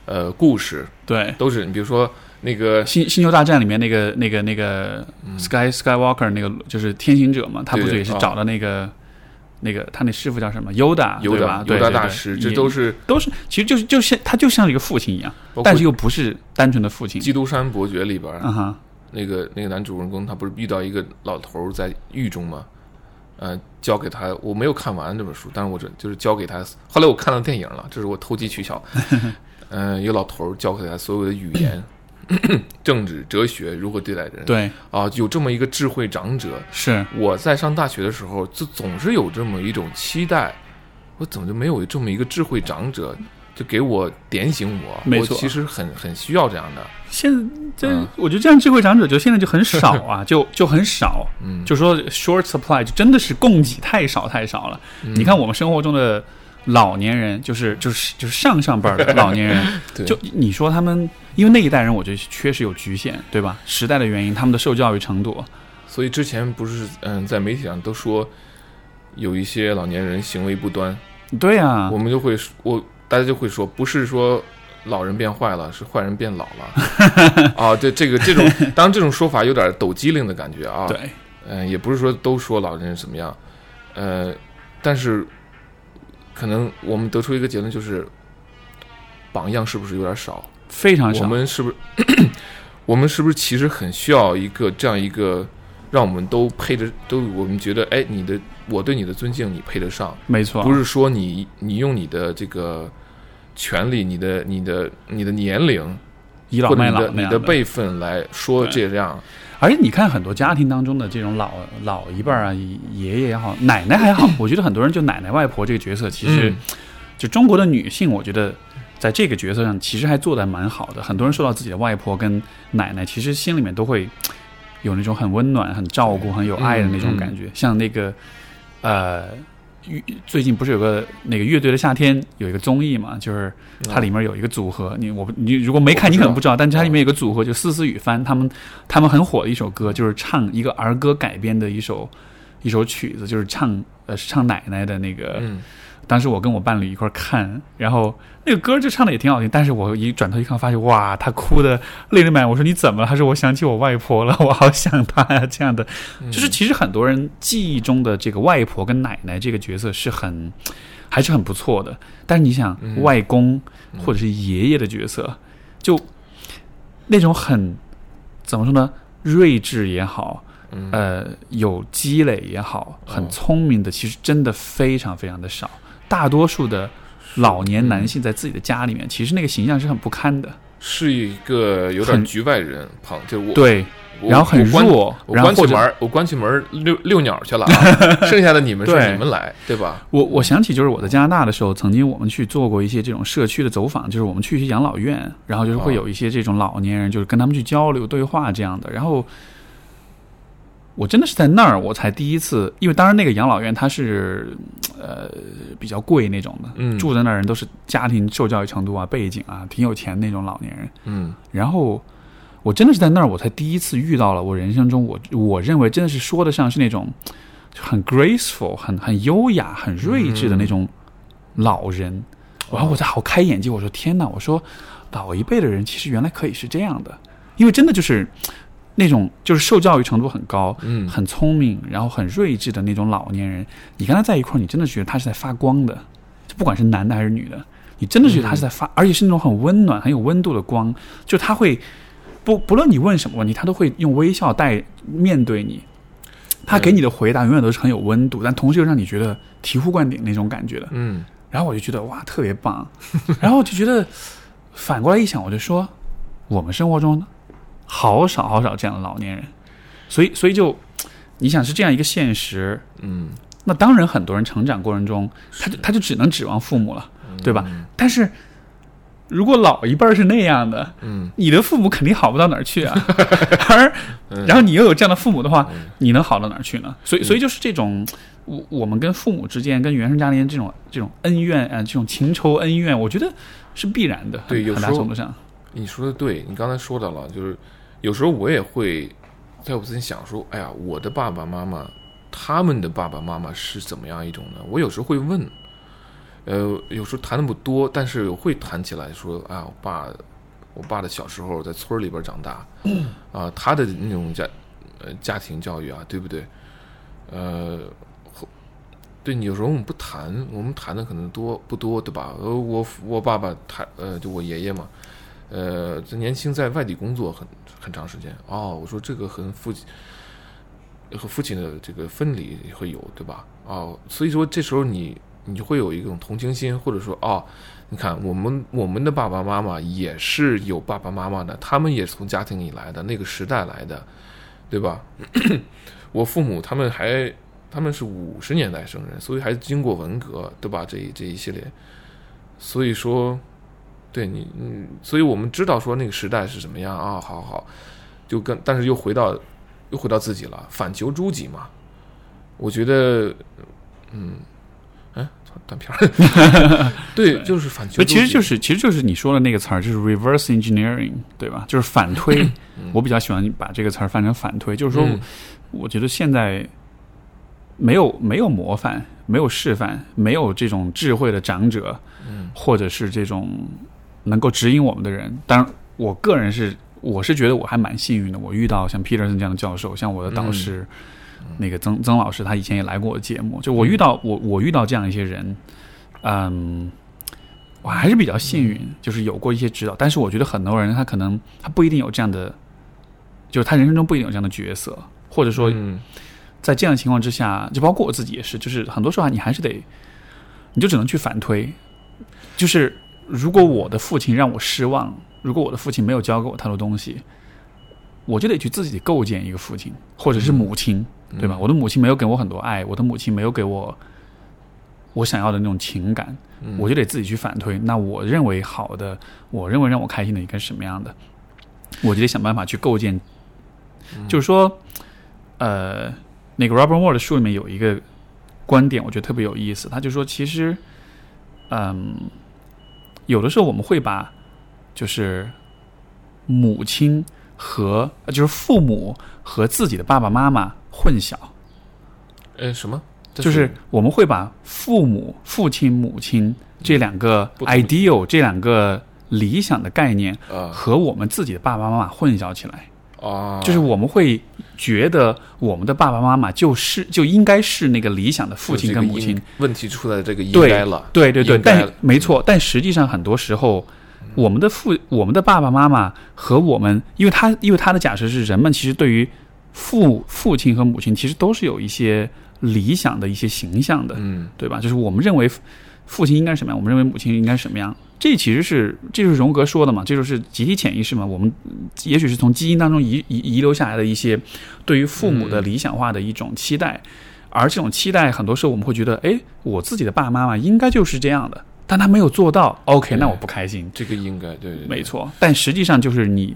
呃，故事对，都是你比如说那个《星星球大战》里面那个那个那个 Sky Skywalker 那个就是天行者嘛，他不也是找到那个那个他那师傅叫什么尤达尤达对吧？尤达大师，这都是都是其实就是就像他就像一个父亲一样，但是又不是单纯的父亲《基督山伯爵》里边儿啊哈，那个那个男主人公，他不是遇到一个老头儿在狱中吗？呃，教给他，我没有看完这本书，但是我这就是教给他。后来我看到电影了，这是我投机取巧。嗯、一个老头儿教给他所有的语言、政治、哲学如何对待人。对，啊，有这么一个智慧长者。是我在上大学的时候，就总是有这么一种期待，我怎么就没有这么一个智慧长者，就给我点醒我？没错我其实很很需要这样的。现在嗯我觉得这样智慧长者就现在就很少啊，就就很少，嗯，就说 short supply 就真的是供给太少太少了。嗯你看我们生活中的老年人，就是就是就是上上辈儿的 老年人，对。就你说他们，因为那一代人，我觉得确实有局限，对吧？时代的原因，他们的受教育程度，所以之前不是嗯，在媒体上都说有一些老年人行为不端，对啊。我，们就会我大家就会说，不是说老人变坏了，是坏人变老了。啊。对这个这种，当然这种说法有点抖机灵的感觉啊。对，嗯、也不是说都说老人怎么样，呃，但是可能我们得出一个结论，就是榜样是不是有点少？非常少。我们是不是 我们是不是其实很需要一个这样一个，让我们都配得都我们觉得，哎，你的我对你的尊敬，你配得上，没错，不是说你你用你的这个权利、你的你的你的年龄倚老卖老你的辈分来说这样，而且你看很多家庭当中的这种老老一辈儿啊，爷爷也好，奶奶还好，我觉得很多人就奶奶外婆这个角色，其实、嗯就中国的女性，我觉得在这个角色上其实还做得蛮好的。很多人说到自己的外婆跟奶奶，其实心里面都会有那种很温暖、很照顾、很有爱的那种感觉。像那个呃，乐最近不是有个那个乐队的夏天有一个综艺嘛，就是它里面有一个组合，你我不你如果没看，你可能不知道，但是它里面有个组合，就思思雨帆，他们他们很火的一首歌，就是唱一个儿歌改编的一首一首曲子，就是唱呃是唱奶奶的那个。嗯，当时我跟我伴侣一块儿看，然后那个歌就唱的也挺好听，但是我一转头一看，发现哇，他哭的泪流满面。我说你怎么了？他说我想起我外婆了，我好想她呀。这样的，嗯就是其实很多人记忆中的这个外婆跟奶奶这个角色是很还是很不错的，但是你想嗯外公或者是爷爷的角色，就那种很怎么说呢，睿智也好，嗯呃，有积累也好，很哦聪明的，其实真的非常非常的少。大多数的老年男性在自己的家里面，其实那个形象是很不堪的。是一个有点局外人，旁就我对，然后很关弱，我关起门儿，我关起门儿遛遛鸟去了啊，剩下的你们是你们来，对吧？我我想起就是我在加拿大的时候，曾经我们去做过一些这种社区的走访，就是我们去一些养老院，然后就是会哦有一些这种老年人，就是跟他们去交流对话这样的。然后我真的是在那儿，我才第一次，因为当然那个养老院它是呃比较贵那种的，嗯住在那儿人都是家庭受教育程度啊、背景啊挺有钱那种老年人。嗯然后我真的是在那儿，我才第一次遇到了我人生中我我认为真的是说得上是那种很 graceful、很很优雅、很睿智的那种老人。然后我才好开眼界，我说天哪！我说老一辈的人其实原来可以是这样的，因为真的就是那种就是受教育程度很高、嗯很聪明，然后很睿智的那种老年人，你跟他在一块儿，你真的觉得他是在发光的，就不管是男的还是女的，你真的觉得他是在发，而且是那种很温暖、很有温度的光，就他会不不论你问什么问题，他都会用微笑带面对你。他给你的回答永远都是很有温度，但同时又让你觉得醍醐灌顶那种感觉的。嗯然后我就觉得哇，特别棒。然后我就觉得反过来一想，我就说，我们生活中好少好少这样的老年人，所以所以就你想是这样一个现实，嗯，那当然很多人成长过程中，他就他就只能指望父母了，对吧？但是如果老一辈儿是那样的，嗯你的父母肯定好不到哪儿去啊。而然后你又有这样的父母的话，你能好到哪儿去呢？所以，所以就是这种，我我们跟父母之间、跟原生家庭这种这种恩怨啊、这种情仇恩怨，我觉得是必然的。很很对有时候大程度上，你说的对，你刚才说到了，就是有时候我也会在我自己想说，哎呀，我的爸爸妈妈，他们的爸爸妈妈是怎么样一种呢？我有时候会问，呃，有时候谈的不多，但是会谈起来说，啊，我爸，我爸的小时候在村里边长大，啊，他的那种家，呃，家庭教育啊，对不对？呃，对有时候我们不谈，我们谈的可能多不多，对吧？呃，我我爸爸谈，呃，就我爷爷嘛，呃，这年轻在外地工作很很长时间。哦，我说这个和父亲和父亲的这个分离会有，对吧？哦，所以说这时候你你就会有一种同情心，或者说哦，你看我们我们的爸爸妈妈也是有爸爸妈妈的，他们也是从家庭里来的，那个时代来的，对吧？我父母他们还他们是五十年代生人，所以还经过文革，对吧？这一这一系列，所以说，对你，嗯，所以我们知道说那个时代是什么样啊，好好好，就跟但是又回到又回到自己了，反求诸己嘛。我觉得，嗯，哎，断片儿，对，就是反求其实就是其实就是你说的那个词儿，就是 reverse engineering，对吧？就是反推。我比较喜欢把这个词儿翻成反推，就是说，嗯我觉得现在没有没有模范，没有示范，没有这种智慧的长者，嗯或者是这种能够指引我们的人。当然，我个人是我是觉得我还蛮幸运的，我遇到像 Peterson 这样的教授，像我的导师、那个曾曾老师，他以前也来过我的节目。就我遇到我我遇到这样一些人，嗯。我还是比较幸运，就是有过一些指导，但是我觉得很多人他可能他不一定有这样的，就是他人生中不一定有这样的角色，或者说嗯在这样的情况之下，就包括我自己也是，就是很多时候啊你还是得，你就只能去反推。就是如果我的父亲让我失望，如果我的父亲没有教给我太多东西，我就得去自己构建一个父亲，或者是母亲，对吧？我的母亲没有给我很多爱，我的母亲没有给我我想要的那种情感，嗯我就得自己去反推。那我认为好的，我认为让我开心的应该是什么样的，我就得想办法去构建。就是说，呃，那个 Robert Moore 的书里面有一个观点，我觉得特别有意思。他就说，其实，嗯，有的时候我们会把就是母亲和呃就是父母和自己的爸爸妈妈混淆。呃，什么？就是我们会把父母、父亲、母亲这两个 ideal 这两个理想的概念啊和我们自己的爸爸妈妈混淆起来，啊，就是我们会觉得我们的爸爸妈妈就是就应该是那个理想的父亲跟母亲，问题出在这个应对该了，对对对，但没错，但实际上很多时候。我们的父、我们的爸爸妈妈和我们，因为他因为他的假设是人们其实对于父父亲和母亲其实都是有一些理想的一些形象的，嗯对吧？就是我们认为父亲应该是什么样，我们认为母亲应该什么样。这其实是这就是荣格说的嘛，这就是集体潜意识嘛。我们也许是从基因当中遗遗遗留下来的一些对于父母的理想化的一种期待，而这种期待很多时候我们会觉得，哎，我自己的爸爸妈妈应该就是这样的，但他没有做到，OK，那我不开心。这个应该对对，没错。但实际上就是你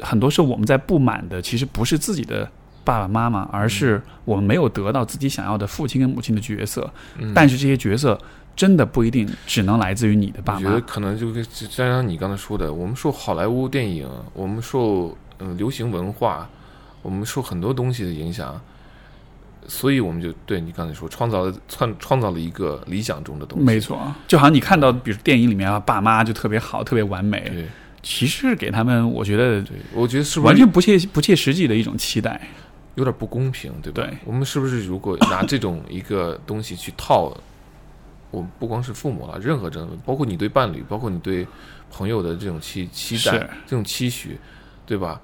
很多时候我们在不满的，其实不是自己的爸爸妈妈，而是我们没有得到自己想要的父亲跟母亲的角色。但是这些角色。真的不一定只能来自于你的爸妈。我觉得可能就跟加上你刚才说的，我们受好莱坞电影，我们受嗯流行文化，我们受很多东西的影响，所以我们就对你刚才说，创造了创创造了一个理想中的东西。没错，就好像你看到，比如电影里面啊，爸妈就特别好，特别完美。对，其实给他们，我觉得，对，我觉得是完全不切不切实际的一种期待，有点不公平，对吧？对，我们是不是如果拿这种一个东西去套？我不光是父母了，任何人，包括你对伴侣，包括你对朋友的这种期期待、这种期许，对吧？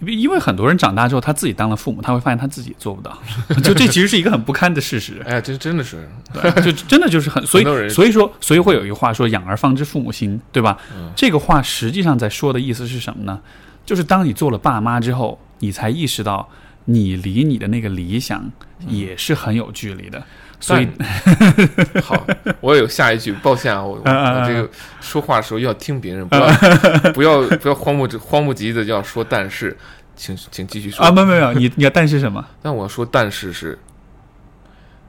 因为很多人长大之后，他自己当了父母，他会发现他自己做不到，就这其实是一个很不堪的事实。哎，这真的是，就真的就是很，所以所以说，所以会有一句话说“养儿方知父母心”，对吧？这个话实际上在说的意思是什么呢？就是当你做了爸妈之后，你才意识到你离你的那个理想也是很有距离的。所以，好，我有下一句，抱歉啊，我我这个说话的时候要听别人，不要 不要不要慌不慌不急的要说，但是，请请继续说啊，没有没有，你你要但是什么？但我说但是是，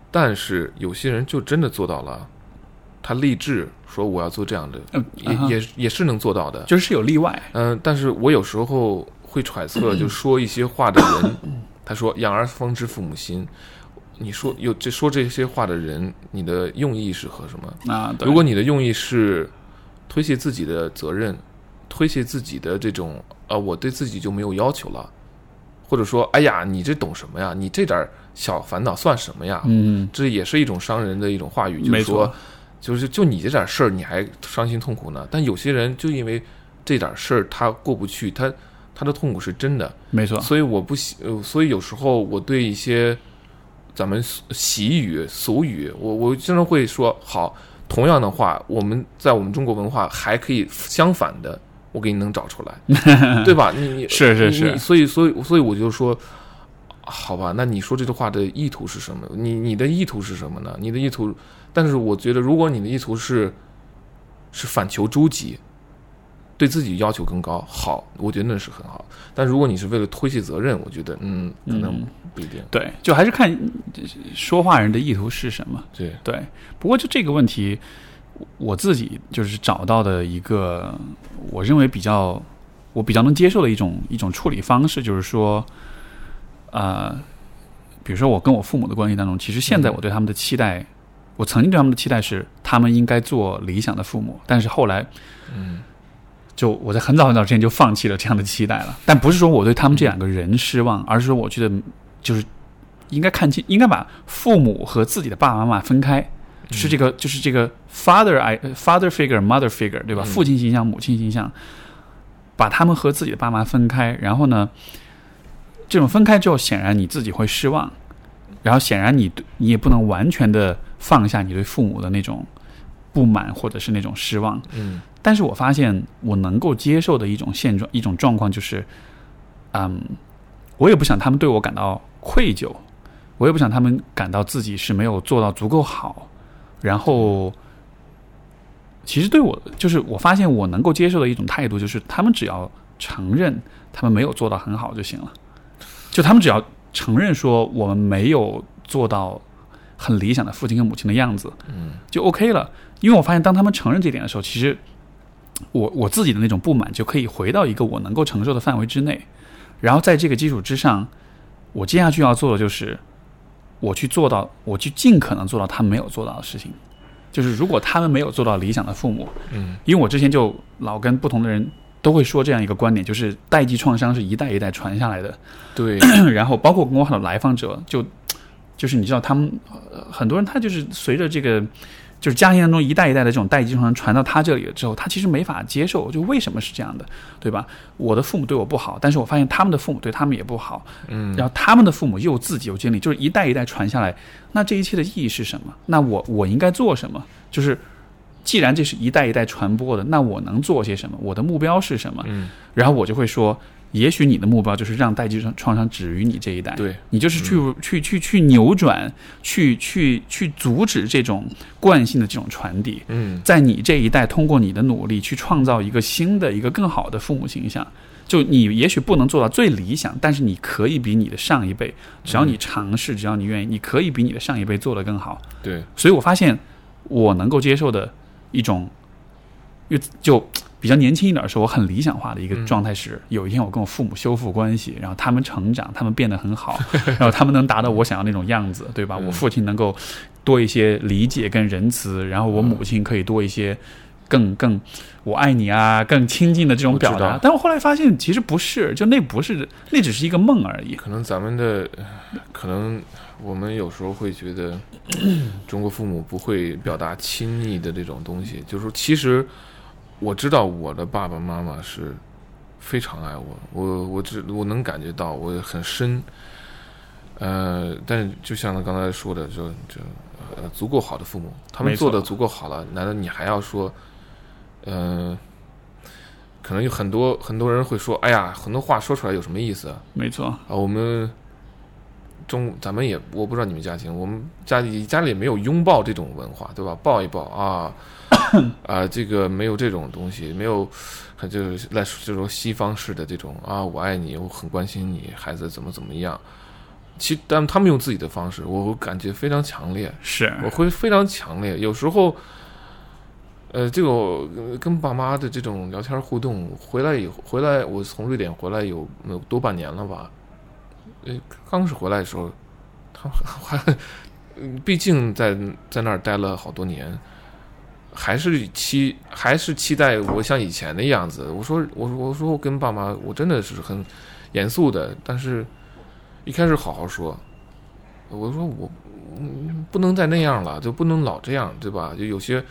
但是有些人就真的做到了，他立志说我要做这样的，也也也是能做到的，就是有例外。嗯，但是我有时候会揣测，就说一些话的人，他说养儿方知父母心。你说有这说这些话的人，你的用意是和什么？啊，如果你的用意是推卸自己的责任，推卸自己的这种呃，我对自己就没有要求了，或者说，哎呀，你这懂什么呀？你这点小烦恼算什么呀？嗯，这也是一种伤人的一种话语，就是说，就是就你这点事儿你还伤心痛苦呢？但有些人就因为这点事儿他过不去，他他的痛苦是真的，没错。所以我不喜，所以有时候我对一些。咱们习语俗语，我我经常会说好，同样的话，我们在我们中国文化还可以相反的，我给你能找出来，对吧？你你是是是，所以所以所以我就说，好吧，那你说这句话的意图是什么？你你的意图是什么呢？你的意图，但是我觉得，如果你的意图是是反求诸己。对自己要求更高，好，我觉得那是很好。但如果你是为了推卸责任，我觉得，嗯，可能不一定。对，就还是看说话人的意图是什么。对对。不过就这个问题，我自己就是找到的一个，我认为比较我比较能接受的一种一种处理方式，就是说，呃，比如说我跟我父母的关系当中，其实现在我对他们的期待，我曾经对他们的期待是，他们应该做理想的父母，但是后来，嗯。就我在很早很早之前就放弃了这样的期待了，但不是说我对他们这两个人失望，而是说我觉得就是应该看清，应该把父母和自己的爸爸妈妈分开，是这个就是这个 father I father figure mother figure 对吧？父亲形象母亲形象，把他们和自己的爸妈分开，然后呢，这种分开之后，显然你自己会失望，然后显然你你也不能完全的放下你对父母的那种不满或者是那种失望，嗯。但是我发现，我能够接受的一种现状、一种状况就是，嗯，我也不想他们对我感到愧疚，我也不想他们感到自己是没有做到足够好。然后，其实对我，就是我发现我能够接受的一种态度，就是他们只要承认他们没有做到很好就行了，就他们只要承认说我们没有做到很理想的父亲跟母亲的样子，嗯，就 OK 了。因为我发现，当他们承认这点的时候，其实。我我自己的那种不满就可以回到一个我能够承受的范围之内，然后在这个基础之上，我接下去要做的就是我去做到，我去尽可能做到他们没有做到的事情。就是如果他们没有做到理想的父母，嗯，因为我之前就老跟不同的人都会说这样一个观点，就是代际创伤是一代一代传下来的。对，然后包括跟我很多来访者，就就是你知道，他们很多人他就是随着这个。就是家庭当中一代一代的这种代际传传到他这里了之后，他其实没法接受，就为什么是这样的，对吧？我的父母对我不好，但是我发现他们的父母对他们也不好，嗯，然后他们的父母又自己有经历，就是一代一代传下来，那这一切的意义是什么？那我我应该做什么？就是既然这是一代一代传播的，那我能做些什么？我的目标是什么？嗯，然后我就会说，也许你的目标就是让代际创伤止于你这一代，对，你就是去、去去去扭转，去去去阻止这种惯性的这种传递，嗯在你这一代通过你的努力去创造一个新的一个更好的父母形象。就你也许不能做到最理想，但是你可以比你的上一辈，只要你尝试，只要你愿意，你可以比你的上一辈做得更好。对，所以我发现我能够接受的一种，就就比较年轻一点的时候，我很理想化的一个状态是，有一天我跟我父母修复关系，然后他们成长，他们变得很好，然后他们能达到我想要那种样子，对吧？嗯我父亲能够多一些理解跟仁慈，然后我母亲可以多一些。更更，我爱你啊，更亲近的这种表。达但我后来发现，其实不是，就那不是，那只是一个梦而已。可能咱们的，可能我们有时候会觉得，中国父母不会表达亲昵的这种东西。就是说，其实我知道我的爸爸妈妈是非常爱我，我我只我能感觉到，我很深。呃，但是就像他刚才说的，就就呃足够好的父母，他们做的足够好了，难道你还要说，呃，可能有很多很多人会说，哎呀，很多话说出来有什么意思啊？没错，啊，我们中咱们也我不知道你们家庭，我们家里家里也没有拥抱这种文化，对吧？抱一抱啊啊，这个没有这种东西，没有，就是来说这种西方式的这种啊，我爱你，我很关心你，孩子怎么怎么样。其但他们用自己的方式，我会感觉非常强烈，是我会非常强烈。有时候，呃，这个呃跟爸妈的这种聊天互动，回来以后，回来我从瑞典回来有有多半年了吧？刚是回来的时候，他还，毕竟在在那儿待了好多年，还是期还是期待我像以前的样子。我说我说我说我跟爸妈，我真的是很严肃的，但是一开始好好说，我说我不能再那样了，就不能老这样，对吧？就有些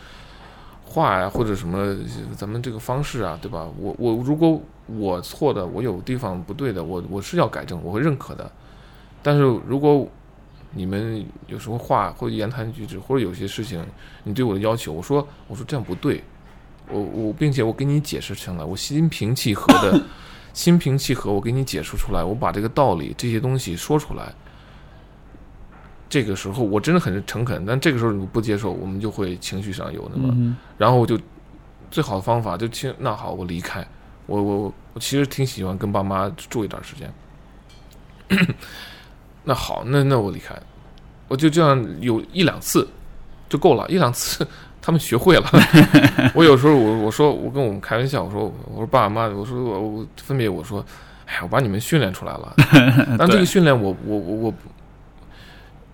话呀或者什么咱们这个方式啊，对吧？我我如果我错的，我有地方不对的，我我是要改正，我会认可的。但是如果你们有什么话或者言谈举止或者有些事情，你对我的要求，我说我说这样不对，我我并且我给你解释清了，我心平气和的，心平气和，我给你解释出来，我把这个道理这些东西说出来。这个时候我真的很诚恳，但这个时候你不接受，我们就会情绪上有那么，嗯然后我就最好的方法就听，那好，我离开，我我我其实挺喜欢跟爸妈住一段时间。那好，那那我离开，我就这样有一两次就够了，一两次他们学会了。我有时候我我说我跟我们开玩笑，我说我说爸爸妈妈，我说我我分别我说，哎呀，我把你们训练出来了。但这个训练我我我我，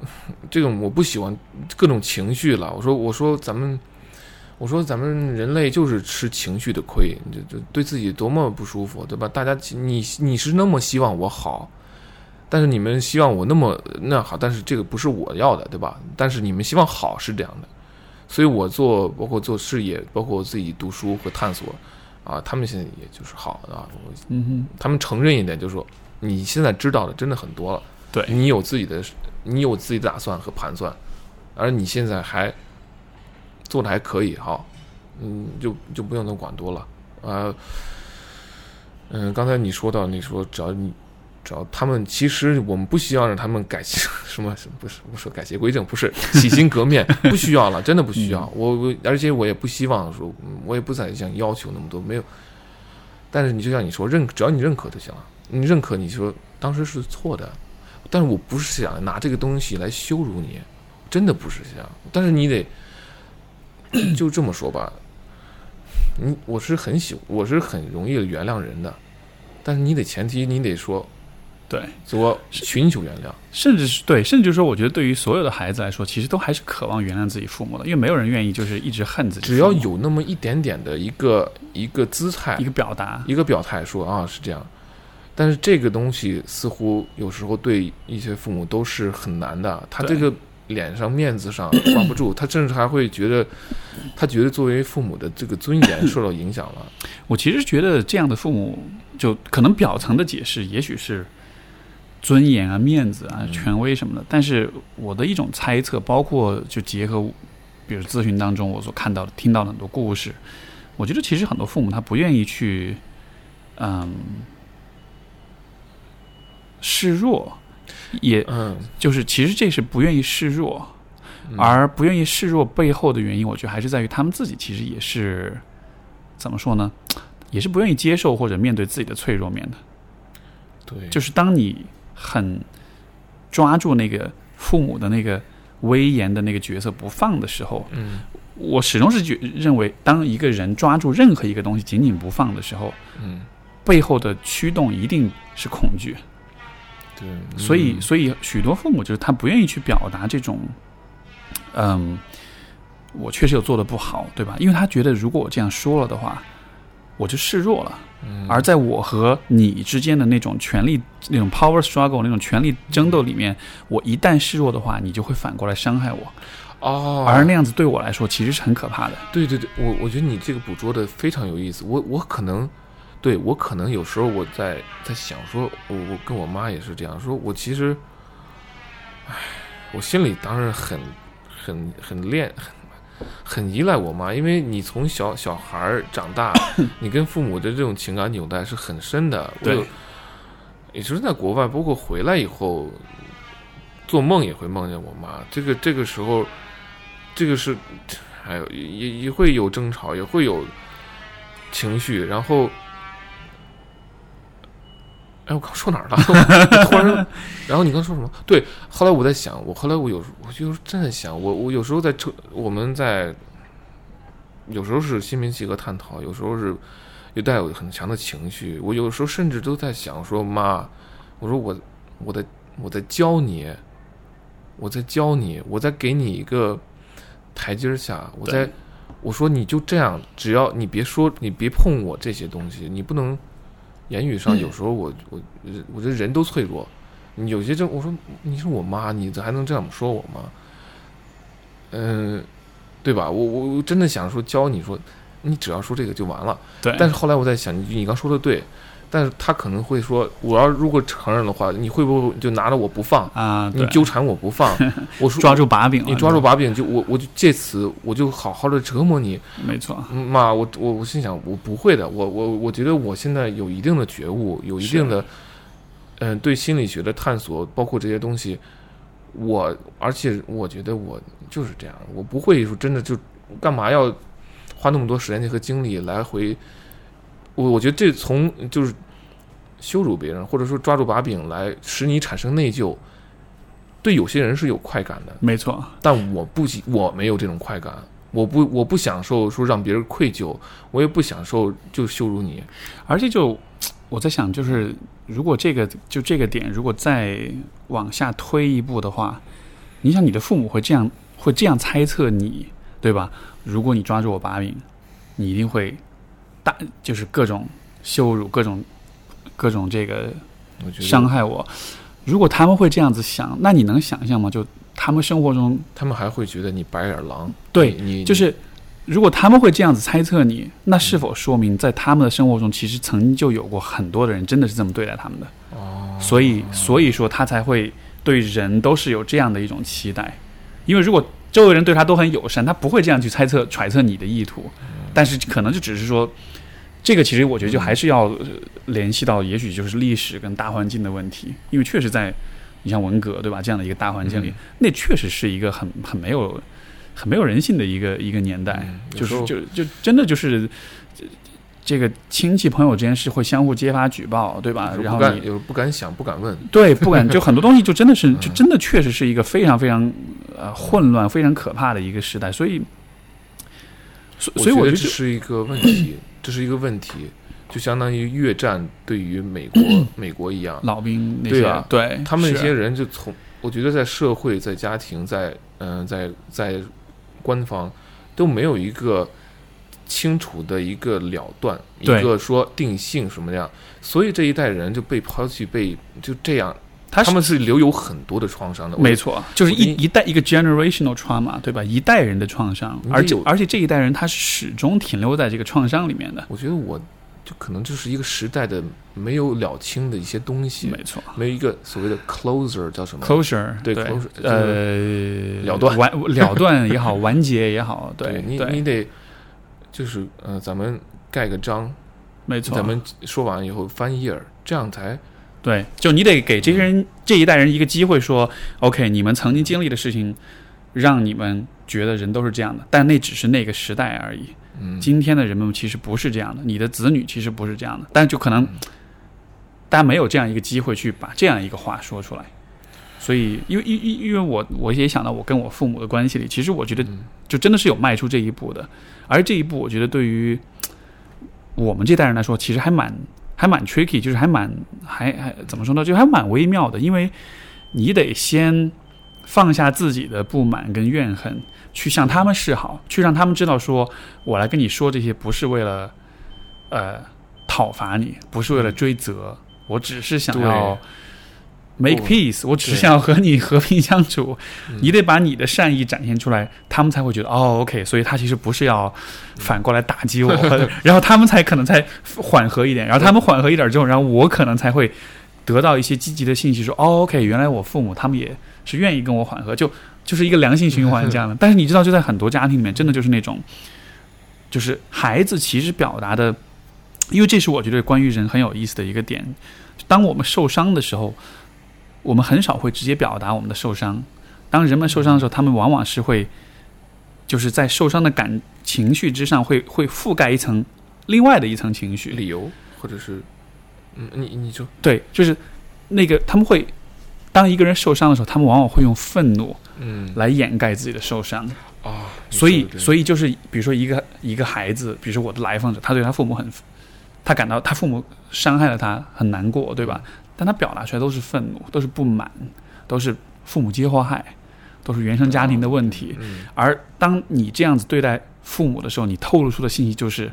这种我不喜欢各种情绪了。我说我说咱们。我说咱们人类就是吃情绪的亏，这这对自己多么不舒服，对吧？大家你你是那么希望我好，但是你们希望我那么那好，但是这个不是我要的，对吧？但是你们希望好是这样的，所以我做包括做事业，包括我自己读书和探索，啊，他们现在也就是好啊，嗯哼，他们承认一点，就是说你现在知道的真的很多了，对，你有自己的你有自己的打算和盘算，而你现在还做的还可以，哈，嗯，就就不用那么管多了，啊，嗯，刚才你说到，你说只要你只要他们，其实我们不需要让他们改什 么什么，不是我说改邪归正，不是洗心革面，不需要了，真的不需要。我我而且我也不希望说，嗯我也不再想要求那么多，没有。但是你就像你说，认只要你认可就行了，你认可你说当时是错的，但是我不是想拿这个东西来羞辱你，真的不是这样。但是你得 就这么说吧，你我是很喜，我是很容易原谅人的，但是你得前提你得说对，我寻求原谅，甚至是对，甚至就说，我觉得对于所有的孩子来说，其实都还是渴望原谅自己父母的，因为没有人愿意就是一直恨自己。只要有那么一点点的一个一个姿态一，个表达，一个表态说啊是这样，但是这个东西似乎有时候对一些父母都是很难的，他这个脸上面子上挂不住，他甚至还会觉得，他觉得作为父母的这个尊严受到影响了。我其实觉得这样的父母，就可能表层的解释也许是尊严啊、面子啊、嗯权威什么的，但是我的一种猜测，包括就结合比如咨询当中我所看到的、听到的很多故事，我觉得其实很多父母他不愿意去，嗯，示弱，也嗯，就是其实这是不愿意示弱，嗯而不愿意示弱背后的原因，我觉得还是在于他们自己其实也是怎么说呢？也是不愿意接受或者面对自己的脆弱面的。对，就是当你很抓住那个父母的那个威严的那个角色不放的时候，嗯我始终是觉认为，当一个人抓住任何一个东西紧紧不放的时候，嗯，背后的驱动一定是恐惧。对，所以，嗯所以许多父母就是他不愿意去表达这种，嗯，我确实有做的不好，对吧？因为他觉得如果我这样说了的话，我就示弱了。嗯而在我和你之间的那种权力、那种 power struggle、那种权力争斗里面，我一旦示弱的话，你就会反过来伤害我，哦，而那样子对我来说其实是很可怕的。对对对，我我觉得你这个捕捉的非常有意思。我我可能，对我可能有时候我在在想说，我我跟我妈也是这样说，我其实，唉，我心里当然很很很恋很很依赖我妈，因为你从小小孩儿长大，你跟父母的这种情感纽带是很深的。我对有，也就是在国外，包括回来以后，做梦也会梦见我妈。这个这个时候，这个是，还有也也也会有争吵，也会有情绪，然后。哎，我刚说哪儿了？突然，然后你刚说什么？对，后来我在想，我后来我有，我就真的想，我我有时候在车，我们在，有时候是心平气和探讨，有时候是又带有很强的情绪。我有时候甚至都在想说，妈，我说我我在我在教你，我在教你，我在给你一个台阶儿下，我在我说你就这样，只要你别说，你别碰我这些东西，你不能言语上有时候我我我觉得人都脆弱，有些这我说你是我妈，你还能这样说我吗？嗯，对吧？我我我真的想说教你说，你只要说这个就完了。对，但是后来我在想，你你刚说的对，但是他可能会说，我要如果承认的话，你会不会就拿着我不放？啊，你纠缠我不放？我说抓住把柄了，你抓住把柄，就我我就借此我就好好的折磨你。没错，嗯妈，我我我心想，我不会的，我我我觉得我现在有一定的觉悟，有一定的，嗯、对心理学的探索，包括这些东西，我而且我觉得我就是这样，我不会说真的就干嘛要花那么多时间和精力来回，我我觉得这从就是羞辱别人，或者说抓住把柄来使你产生内疚，对有些人是有快感的，没错，但我不喜，我没有这种快感，我不，我不享受说让别人愧疚，我也不享受就羞辱你。而且就我在想，就是如果这个就这个点，如果再往下推一步的话，你想你的父母会这样会这样猜测你，对吧？如果你抓住我把柄，你一定会大就是各种羞辱，各种各种这个伤害我。如果他们会这样子想，那你能想象吗？就他们生活中他们还会觉得你白眼狼。对你，你就是如果他们会这样子猜测你，那是否说明在他们的生活中，其实曾经就有过很多的人真的是这么对待他们的？哦，所以，所以说他才会对人都是有这样的一种期待。因为如果周围人对他都很友善，他不会这样去猜测、揣测你的意图。但是可能就只是说，这个其实我觉得就还是要呃联系到，也许就是历史跟大环境的问题。因为确实在你像文革对吧这样的一个大环境里，嗯那确实是一个很很没有很没有人性的一个一个年代。就是就就真的就是这这个亲戚朋友之间是会相互揭发举报，对吧然后你候不敢，有不敢想，不敢问。对不敢，就很多东西就真的是 嗯就真的确实是一个非常非常呃混乱、非常可怕的一个时代，所以。所所以我觉得这是一个问题，这是一个问题，就相当于越战对于美国 美国一样，老兵那些对啊对他们那些人就从，我觉得在社会、在家庭、在嗯、在在官方都没有一个清楚的一个了断，一个说定性什么样，所以这一代人就被抛弃，被就这样，他他们是留有很多的创伤的。没错，就是一一代一个 generational trauma，对吧？一代人的创伤，而且而且这一代人他是始终停留在这个创伤里面的。我觉得我就可能就是一个时代的没有了清的一些东西，没错没有一个所谓的 closer 叫什么？，closure 对对 closure，呃，了断完了断也好，完结也好，对你对你得就是呃，咱们盖个章，没错，咱们说完以后翻页儿，这样才对，就你得给这些人这一代人一个机会说，OK，你们曾经经历的事情，让你们觉得人都是这样的，但那只是那个时代而已。嗯今天的人们其实不是这样的，你的子女其实不是这样的，但就可能大家没有这样一个机会去把这样一个话说出来。所以，因为因因因为我我也想到我跟我父母的关系里，其实我觉得嗯就真的是有迈出这一步的，而这一步我觉得对于我们这代人来说，其实还蛮还蛮 tricky，就是还蛮还还怎么说呢，就还蛮微妙的，因为你得先放下自己的不满跟怨恨，去向他们示好，去让他们知道说，我来跟你说这些不是为了呃讨伐你，不是为了追责，我只是想要 make peace，我只是想要和你和平相处。嗯你得把你的善意展现出来，他们才会觉得哦，OK，所以他其实不是要反过来打击我，然后他们才可能才缓和一点，然后他们缓和一点之后，然后我可能才会得到一些积极的信息，说哦，OK，原来我父母他们也是愿意跟我缓和，就就是一个良性循环这样的。但是你知道，就在很多家庭里面，真的就是那种，就是孩子其实表达的，因为这是我觉得关于人很有意思的一个点，当我们受伤的时候，我们很少会直接表达我们的受伤。当人们受伤的时候，他们往往是会，就是在受伤的感情绪之上会会覆盖一层另外的一层情绪。理由或者是嗯，你你说对，就是那个他们会，当一个人受伤的时候，他们往往会用愤怒嗯来掩盖自己的受伤。啊，所以，所以以就是，比如说一个一个孩子，比如说我的来访者，他对他父母很，他感到他父母伤害了他，很难过，对吧？但他表达出来都是愤怒，都是不满，都是父母皆祸害，都是原生家庭的问题。嗯而当你这样子对待父母的时候，你透露出的信息就是，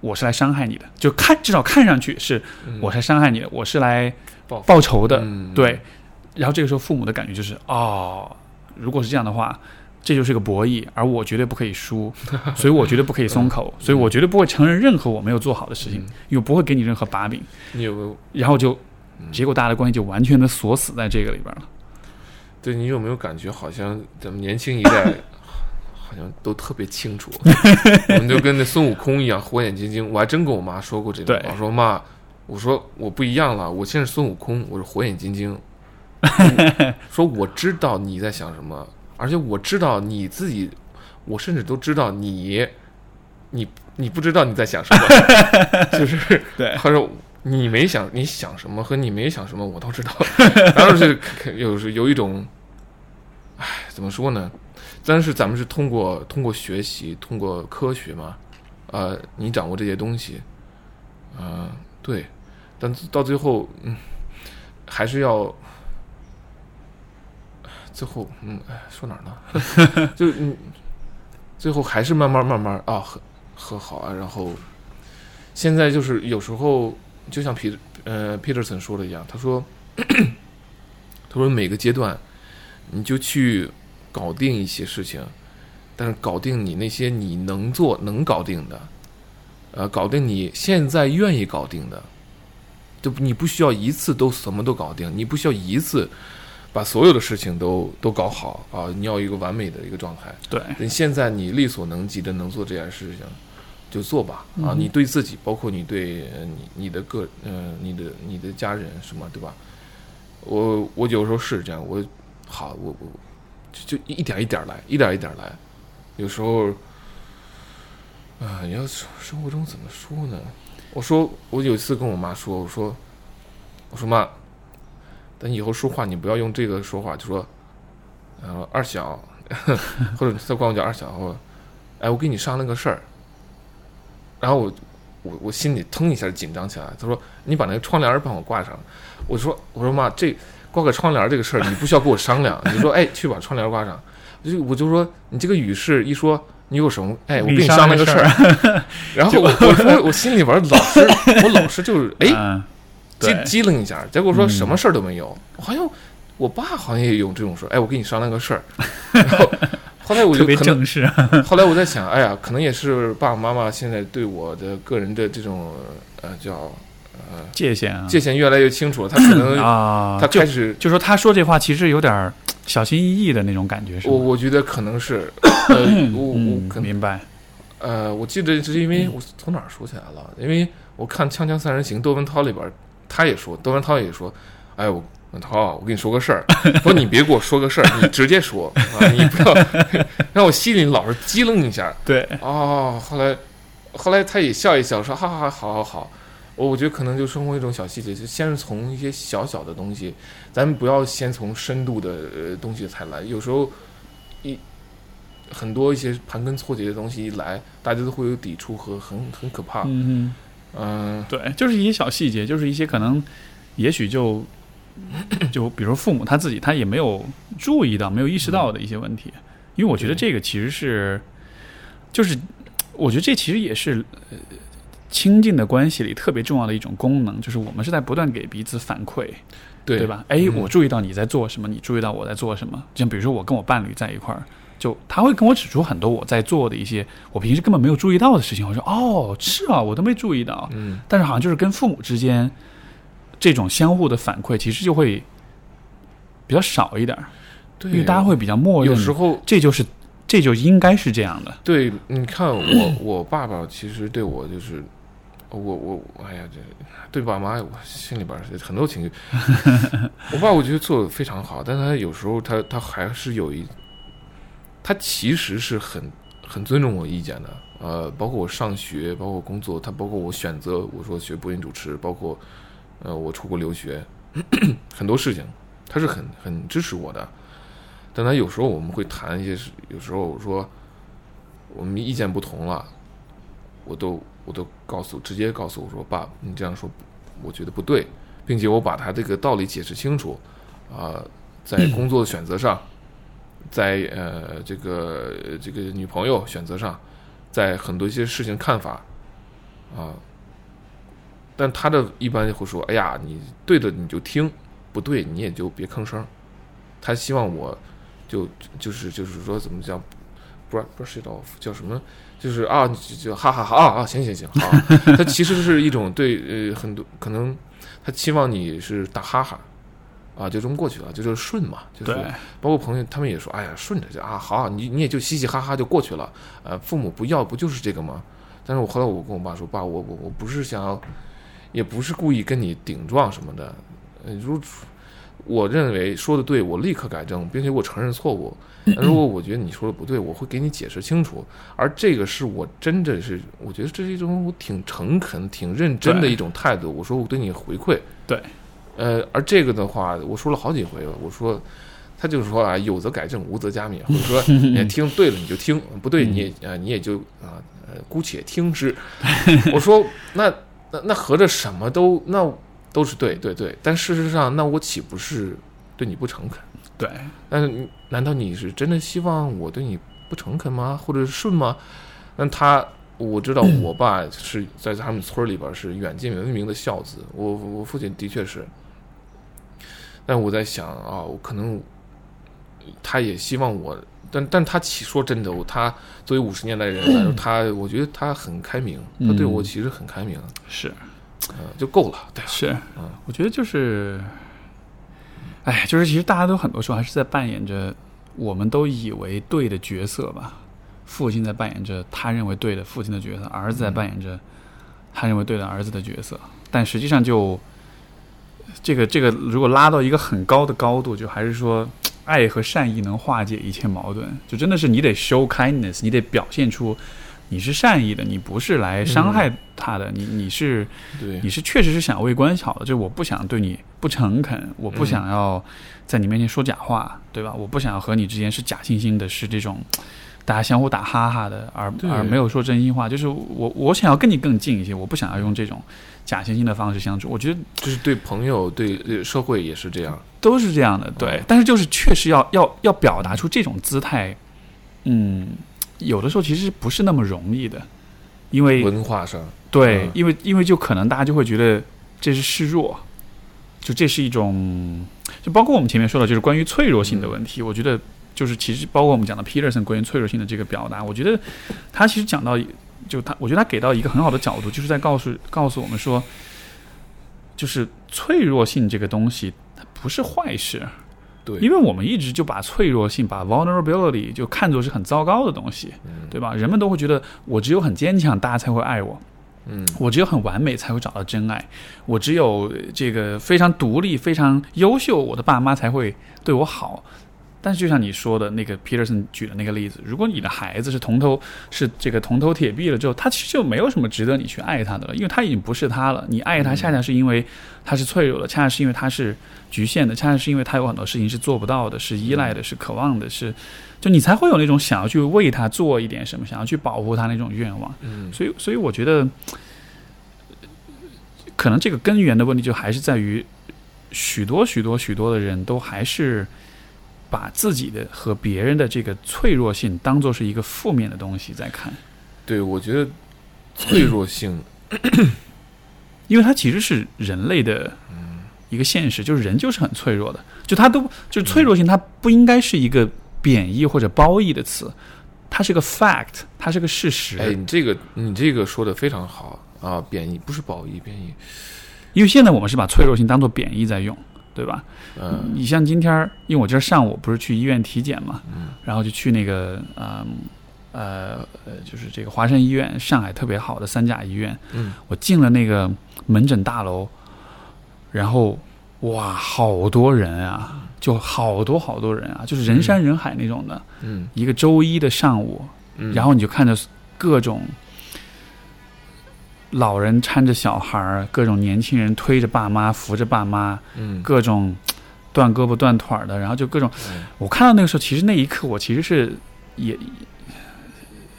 我是来伤害你的，就看至少看上去是嗯我是来伤害你的，我是来报报仇的，嗯对。然后这个时候父母的感觉就是，哦，如果是这样的话，这就是个博弈，而我绝对不可以输，所以我绝对不可以松口，所以我绝对不会承认任何我没有做好的事情，嗯因为不会给你任何把柄。你有然后就嗯结果大家的关系就完全的锁死在这个里边了。对你有没有感觉好像咱们年轻一代 好像都特别清楚，我们就跟那孙悟空一样火眼金睛。我还真跟我妈说过这个对，我说妈，我说我不一样了，我现在是孙悟空，我是火眼金睛。说我知道你在想什么，而且我知道你自己，我甚至都知道你，你你不知道你在想什么，就是对他说你没想你想什么和你没想什么我都知道，然后是有时有一种，唉，怎么说呢？但是咱们是通过通过学习，通过科学嘛，呃，你掌握这些东西，呃，对，但到最后，嗯，还是要。最后，嗯，哎，说哪儿呢？就嗯，最后还是慢慢慢慢啊，和和好啊，然后现在就是有时候，就像皮呃 Peterson 说的一样，他说，他说每个阶段你就去搞定一些事情，但是搞定你那些你能做能搞定的，呃，搞定你现在愿意搞定的，就你不需要一次都什么都搞定，你不需要一次把所有的事情都都搞好啊！你要一个完美的一个状态。对，你现在你力所能及的能做这件事情，就做吧啊！嗯你对自己，包括你对呃你你的个呃你的你的家人什么，对吧？我我有时候是这样，我好我我就就一点一点来，一点一点来。有时候啊，你要生生活中怎么说呢？我说我有一次跟我妈说，我说我说妈，等以后说话你不要用这个说话，就说呃二小，或者再管我叫二小，我哎我给你商量个事儿，然后我我我心里腾一下紧张起来。他说你把那个窗帘儿帮我挂上，我说我说妈这挂个窗帘儿这个事儿你不需要跟我商量，你说哎去把窗帘儿挂上，我就我就说你这个语势一说。你有什么？哎，我跟你商量个事儿。然后 我我说我心里边老是我老是就是哎 嗯，机对机灵一下，结果说什么事儿都没有。好像我爸好像也有这种事儿，哎，我跟你商量个事儿。然后后后来我特别就可能正式。后来我在想，哎呀，可能也是爸爸妈妈现在对我的个人的这种呃叫呃界限啊，界限越来越清楚了，他可能 啊，他开始，就说他说这话其实有点儿小心翼翼的那种感觉，是吗？我我觉得可能是，呃，我我嗯，可能明白。呃，我记得是因为我从哪儿说起来了？因为我看《锵锵三人行》，窦文涛里边他也说，窦文涛也说，哎，我文涛，我跟你说个事儿，说你别给我说个事儿，你直接说啊，你不要 让我心里老是激棱一下。对，哦，后来后来他也笑一笑，说哈哈哈，好好好。我我觉得可能就生活一种小细节，就先是从一些小小的东西，咱们不要先从深度的呃东西才来。有时候一很多一些盘根错节的东西一来，大家都会有抵触和很很可怕。嗯嗯哼，对，就是一些小细节，就是一些可能，也许就就比如说父母他自己他也没有注意到、没有意识到的一些问题，因为我觉得这个其实是，就是我觉得这其实也是呃亲近的关系里特别重要的一种功能，就是我们是在不断给彼此反馈。对对吧？哎，嗯我注意到你在做什么，你注意到我在做什么。就像比如说我跟我伴侣在一块儿，就他会跟我指出很多我在做的一些我平时根本没有注意到的事情。我说哦，是啊，我都没注意到。嗯，但是好像就是跟父母之间这种相互的反馈，其实就会比较少一点儿，对，因为大家会比较默认，有时候这就是这就应该是这样的。对，你看我我爸爸其实对我就是。我我哎呀，这对爸妈，我心里边儿很多情绪。我爸我觉得做的非常好，但他有时候他他还是有一，他其实是很很尊重我意见的。呃，包括我上学，包括工作，他包括我选择，我说学播音主持，包括呃我出国留学，很多事情他是很很支持我的。但他有时候我们会谈一些事，有时候我说我们意见不同了，我都我都告诉直接告诉我说爸，你这样说我觉得不对，并且我把他这个道理解释清楚啊、在工作的选择上，在呃这个这个女朋友选择上，在很多一些事情看法啊、但他的一般会说，哎呀，你对的你就听，不对你也就别吭声。他希望我就就是就是说怎么讲，brush brush it off 叫什么？就是啊，就就哈哈哈啊啊，行行行，好。他其实是一种对呃很多可能他期望你是打哈哈啊，就这么过去了，就就是顺嘛，就是对，包括朋友他们也说，哎呀，顺着就啊，好，你你也就嘻嘻哈哈就过去了。呃，父母不要不就是这个吗？但是我后来我跟我爸说，爸，我我我不是想要，也不是故意跟你顶撞什么的。呃，如我认为说的对，我立刻改正，并且我承认错误。但如果我觉得你说的不对，我会给你解释清楚。而这个是我真的是，我觉得这是一种我挺诚恳、挺认真的一种态度。我说我对你回馈，对，呃，而这个的话，我说了好几回了。我说，他就是说啊，有则改正，无则加勉，或者说你 听对了你就听，不对你也啊你也就啊呃姑且听之。我说那那那合着什么都那都是对对对，但事实上那我岂不是对你不诚恳？对，但是你难道你是真的希望我对你不诚恳吗？或者是顺吗？那他我知道 我爸是在他们村里边是远近闻名的孝子，我我父亲的确是。但我在想啊，我可能他也希望我，但但他其说真的，我他作为五十年代人来说，他我觉得他很开明，他对我其实很开明，是。呃，就够了。对，是嗯，我觉得就是，哎，就是其实大家都很多时候还是在扮演着我们都以为对的角色吧。父亲在扮演着他认为对的父亲的角色，儿子在扮演着他认为对的儿子的角色，但实际上就这个这个，如果拉到一个很高的高度，就还是说爱和善意能化解一切矛盾，就真的是你得 show kindness，你得表现出你是善意的，你不是来伤害他的，你你是对你，是确实是想为关系好的，就是我不想对你不诚恳，我不想要在你面前说假话，对吧？我不想和你之间是假惺惺的，是这种大家相互打哈哈的，而而没有说真心话。就是我我想要跟你更近一些，我不想要用这种假惺惺的方式相处。我觉得就是对朋友、对对社会也是这样。都是这样的，对。但是就是确实要要要表达出这种姿态，嗯，有的时候其实不是那么容易的，因为文化上，对，嗯因为因为就可能大家就会觉得这是示弱，就这是一种，就包括我们前面说的，就是关于脆弱性的问题。我觉得就是其实包括我们讲的 Peterson 关于脆弱性的这个表达，我觉得他其实讲到，就他我觉得他给到一个很好的角度，就是在告诉告诉我们说，就是脆弱性这个东西它不是坏事。对，因为我们一直就把脆弱性、把 vulnerability 就看作是很糟糕的东西，对吧？人们都会觉得我只有很坚强，大家才会爱我。嗯，我只有很完美才会找到真爱，我只有这个非常独立、非常优秀，我的爸妈才会对我好。但是就像你说的那个 Peterson 举的那个例子，如果你的孩子是铜头是这个铜头铁臂了之后，他其实就没有什么值得你去爱他的了，因为他已经不是他了。你爱他，恰恰是因为他是脆弱的，恰恰是因为他是局限的，恰恰是因为他有很多事情是做不到的，是依赖的，是渴望的，是就你才会有那种想要去为他做一点什么，想要去保护他那种愿望。嗯，所以，所以我觉得，可能这个根源的问题就还是在于许多许多许多的人都还是。把自己的和别人的这个脆弱性当做是一个负面的东西在看，对，我觉得脆弱性，因为它其实是人类的一个现实，就是人就是很脆弱的，就它都就是脆弱性，它不应该是一个贬义或者褒义的词，它是个 fact，它是个事实。哎，你这个你这个说的非常好。啊，贬义不是褒义，贬义，因为现在我们是把脆弱性当做贬义在用。对吧？嗯，你像今天，因为我今儿上午不是去医院体检嘛，嗯，然后就去那个，嗯，呃，呃，就是这个华山医院，上海特别好的三甲医院，嗯，我进了那个门诊大楼，然后哇，好多人啊，就好多好多人啊，就是人山人海那种的，嗯，一个周一的上午，嗯，然后你就看着各种。老人搀着小孩儿，各种年轻人推着爸妈，扶着爸妈，嗯，各种断胳膊断腿儿的，然后就各种。我看到那个时候，其实那一刻我其实是也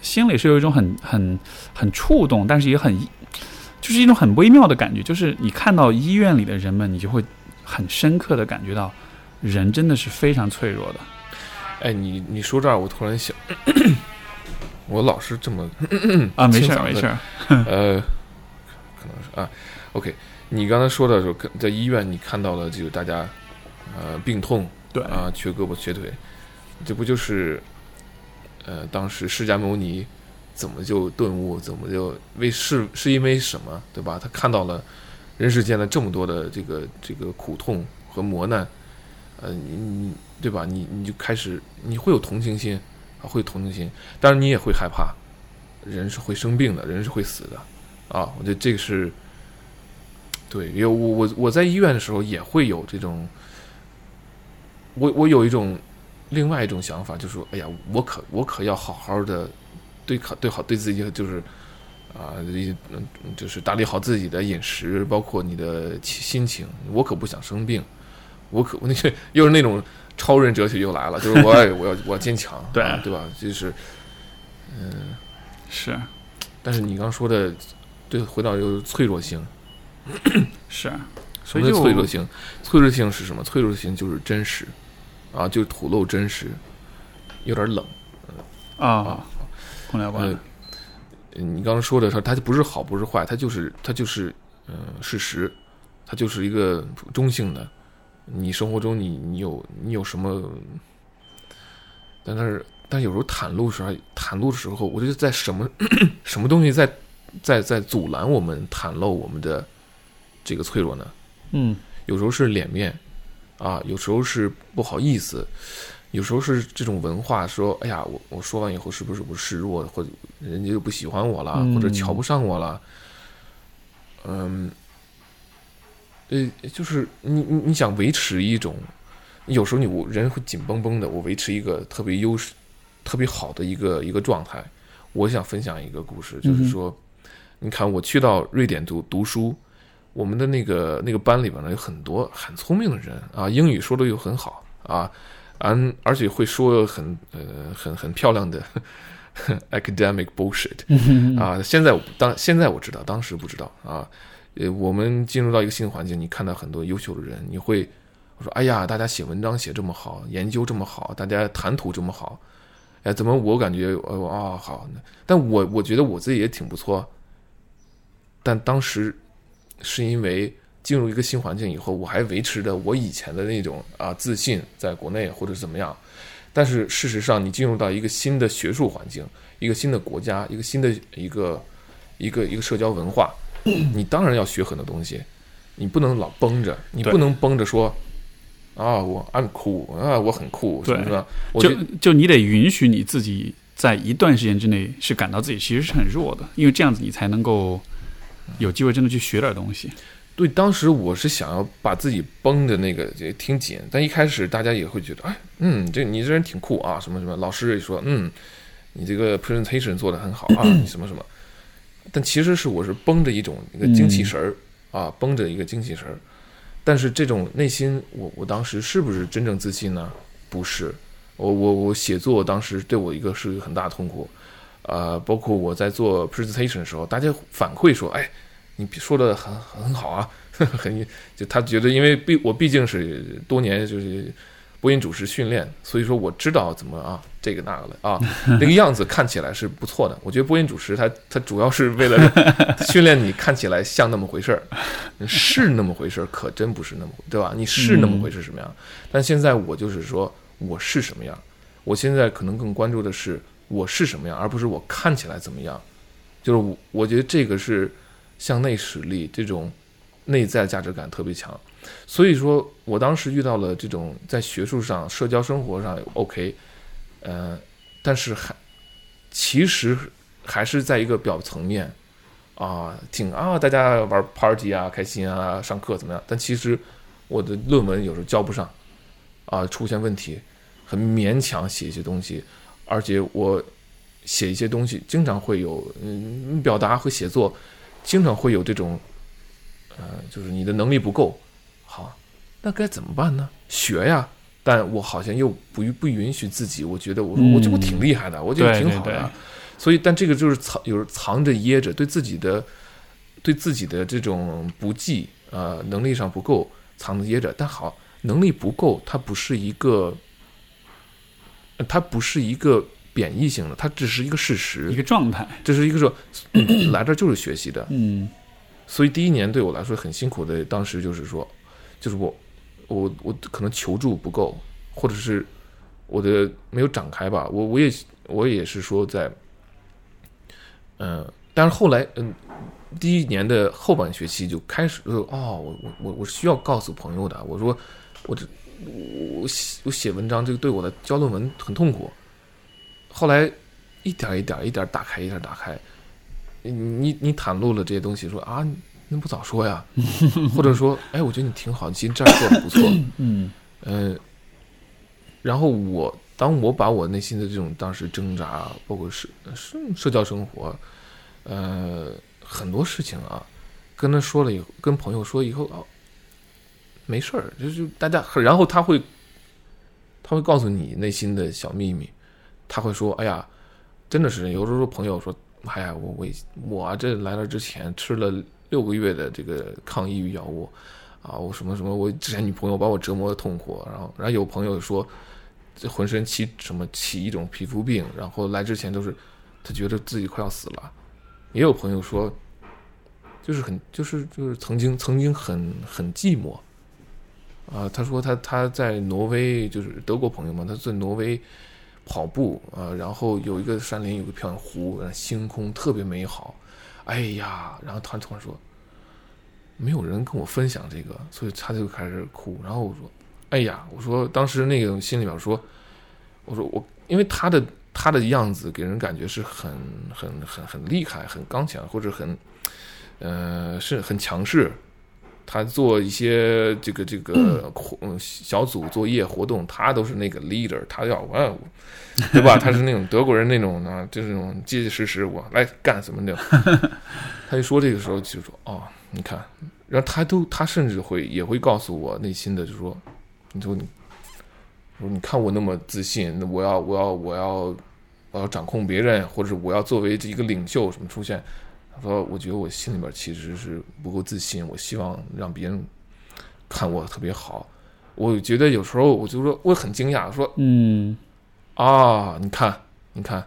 心里是有一种很很很触动，但是也很就是一种很微妙的感觉，就是你看到医院里的人们，你就会很深刻的感觉到人真的是非常脆弱的。哎，你你说这儿，我突然想，我老是这么啊，没事儿没事儿，呃。啊，OK，你刚才说的时候，在医院你看到了，就是大家呃病痛，对啊，缺胳膊缺腿，这不就是呃当时释迦牟尼怎么就顿悟，怎么就为是是因为什么，对吧？他看到了人世间的这么多的这个这个苦痛和磨难，呃，你你对吧？你你就开始你会有同情心啊，会有同情心，但是你也会害怕，人是会生病的，人是会死的。啊，我觉得这个是对，因为我我我在医院的时候也会有这种，我我有一种另外一种想法，就是说，哎呀，我可我可要好好的对考对好对自己，就是啊，嗯，就是打理好自己的饮食，包括你的心情，我可不想生病，我可那个又是那种超人哲学又来了，就是我 我要我要坚强，对对吧？就是嗯，是，但是你刚说的。对，回到有脆弱性，是，所以脆弱性，脆弱性是什么？脆弱性就是真实，啊，就是吐露真实，有点冷，啊啊，空调关了。你刚刚说的它就不是好，不是坏，它就是它就是嗯事实，它就是一个中性的。你生活中你你有你有什么？但是但有时候袒露时候，袒露的时候，我觉得在什么 什么东西在。在在阻拦我们袒露我们的这个脆弱呢？嗯，有时候是脸面啊，有时候是不好意思，有时候是这种文化说，哎呀，我我说完以后是不是我示弱，或者人家就不喜欢我了，或者瞧不上我了？嗯，呃，就是你你你想维持一种，有时候你我人会紧绷绷的，我维持一个特别优势、特别好的一个一个状态。我想分享一个故事，就是说。你看，我去到瑞典读读书，我们的那个那个班里边呢，有很多很聪明的人啊，英语说的又很好啊，嗯，而且会说很呃很很漂亮的 academic bullshit 啊。现在当现在我知道，当时不知道啊。呃，我们进入到一个新环境，你看到很多优秀的人，你会我说，哎呀，大家写文章写这么好，研究这么好，大家谈吐这么好，哎，怎么我感觉呃啊好，但我我觉得我自己也挺不错。但当时是因为进入一个新环境以后，我还维持着我以前的那种啊自信，在国内或者怎么样。但是事实上，你进入到一个新的学术环境，一个新的国家，一个新的一个一个一个社交文化，你当然要学很多东西，你不能老绷着，你不能绷着说啊，我 I'm cool 啊，我很酷，什么什么，就就你得允许你自己在一段时间之内是感到自己其实是很弱的，因为这样子你才能够有机会真的去学点东西。对，当时我是想要把自己绷的那个也挺紧，但一开始大家也会觉得，哎，嗯，这你这人挺酷啊，什么什么，老师也说，嗯，你这个 presentation 做的很好啊，你什么什么，但其实是我是绷着一种一个精气神儿、啊，绷着一个精气神儿，但是这种内心，我我当时是不是真正自信呢？不是，我我我写作当时对我一个是一个很大的痛苦，呃，包括我在做 presentation 的时候，大家反馈说，哎。你说的很很好啊，很就他觉得，因为毕我毕竟是多年就是播音主持训练，所以说我知道怎么啊这个那个的啊，那个样子看起来是不错的。我觉得播音主持他他主要是为了 训练你看起来像那么回事儿，是那么回事儿，可真不是那么对吧？你是那么回事什么样？但现在我就是说我是什么样，我现在可能更关注的是我是什么样，而不是我看起来怎么样。就是我我觉得这个是。向内使力，这种内在价值感特别强，所以说我当时遇到了这种在学术上、社交生活上 OK，呃，但是还其实还是在一个表层面啊，挺啊，大家玩 party 啊，开心啊，上课怎么样？但其实我的论文有时候交不上啊，出现问题，很勉强写一些东西，而且我写一些东西经常会有嗯表达和写作。经常会有这种，呃，就是你的能力不够，好，那该怎么办呢？学呀，但我好像又不不允许自己，我觉得我说我这不挺厉害的，我觉得挺好的，所以，但这个就是藏有藏着掖着，对自己的对自己的这种不济啊，能力上不够，藏着掖着。但好，能力不够，它不是一个，它不是一个。贬义性的，它只是一个事实，一个状态。这是一个说，来这就是学习的，嗯。所以第一年对我来说很辛苦的，当时就是说，就是我，我，我可能求助不够，或者是我的没有展开吧。我我也我也是说在，嗯，但是后来，嗯，第一年的后半学期就开始，哦，我我我我需要告诉朋友的，我说我这我写我写文章这个对我的交论文很痛苦。后来，一点一点一点打开，一点打开，你你你袒露了这些东西，说啊，那不早说呀？或者说，哎，我觉得你挺好，其实这样做的不错。嗯，呃，然后我当我把我内心的这种当时挣扎，包括社社社交生活，呃，很多事情啊，跟他说了以后，跟朋友说以后，哦，没事儿，就是大家，然后他会他会告诉你内心的小秘密。他会说：“哎呀，真的是有时候朋友说，哎呀，我我我这来了之前吃了六个月的这个抗抑郁药物，啊，我什么什么，我之前女朋友把我折磨的痛苦，然后然后有朋友说，这浑身起什么起一种皮肤病，然后来之前都是他觉得自己快要死了，也有朋友说，就是很就是就是曾经曾经很很寂寞，啊，他说他他在挪威就是德国朋友嘛，他在挪威。”跑步啊，然后有一个山林，有个漂亮湖，星空特别美好。哎呀，然后他突然说，没有人跟我分享这个，所以他就开始哭。然后我说，哎呀，我说当时那个心里边说，我说我，因为他的他的样子给人感觉是很很很很厉害，很刚强，或者很呃是很强势。他做一些这个这个嗯小组作业活动，他都是那个 leader，他要我，对吧？他是那种德国人那种呢，就是那种结结实实，我来干什么的。他一说这个时候就说哦，你看，然后他都他甚至会也会告诉我内心的，就说你说你，说你看我那么自信，那我要我要我要我要掌控别人，或者我要作为一个领袖什么出现。他说：“我觉得我心里边其实是不够自信，我希望让别人看我特别好。我觉得有时候我就说我很惊讶，说嗯啊，你看，你看，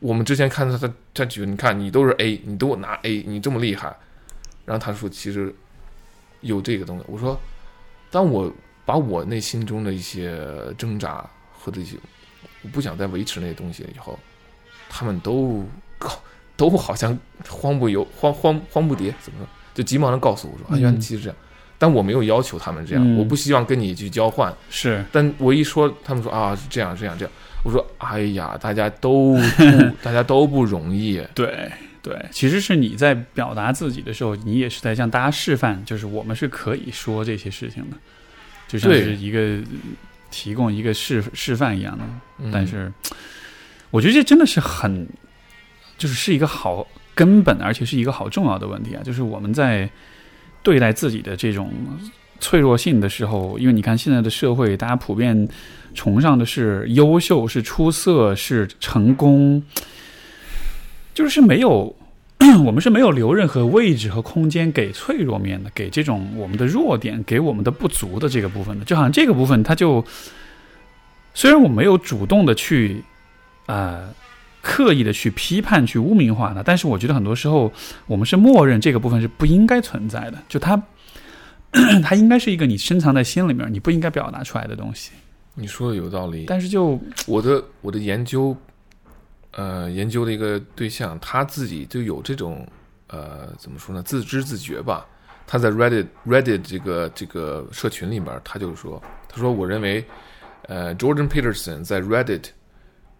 我们之前看他他他举，你看你都是 A，你都拿 A，你这么厉害。然后他说其实有这个东西。我说，当我把我内心中的一些挣扎和这些我不想再维持那些东西了以后，他们都告都好像慌不由慌慌慌不迭，怎么说？就急忙的告诉我说啊，嗯原来其实这样，但我没有要求他们这样，嗯。我不希望跟你去交换。是。但我一说，他们说啊是这样这样这样，我说哎呀，大家都不 大家都不容易，对对，其实是你在表达自己的时候，你也是在向大家示范，就是我们是可以说这些事情的，就像是一个提供一个示示范一样的。嗯。但是，我觉得这真的是很，就是是一个好根本，而且是一个好重要的问题啊！就是我们在对待自己的这种脆弱性的时候，因为你看现在的社会，大家普遍崇尚的是优秀、是出色、是成功，就是没有。我们是没有留任何位置和空间给脆弱面的，给这种我们的弱点，给我们的不足的这个部分的，就好像这个部分它就虽然我没有主动的去呃刻意的去批判、去污名化它，但是我觉得很多时候我们是默认这个部分是不应该存在的，就它 它应该是一个你深藏在心里面，你不应该表达出来的东西。你说的有道理。但是就我的我的研究，呃，研究的一个对象，他自己就有这种呃，怎么说呢，自知自觉吧。他在 Reddit Reddit 这个这个社群里面，他就说，他说我认为，呃，Jordan Peterson 在 Reddit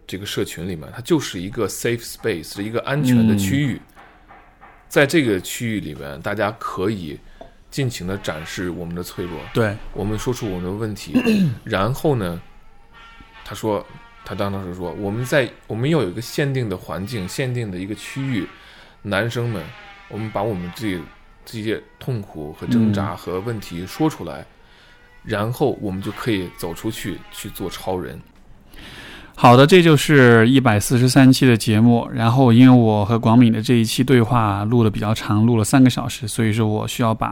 这个社群里面，它就是一个 safe space，是一个安全的区域。在这个区域里面，大家可以尽情的展示我们的脆弱，对，我们说出我们的问题，然后呢，他说，他当时说，我们在我们要有一个限定的环境，限定的一个区域，男生们，我们把我们这这些痛苦和挣扎和问题说出来，然后我们就可以走出去去做超人。好的，这就是一百四十三期的节目。然后，因为我和广敏的这一期对话录的比较长，录了三个小时，所以说我需要把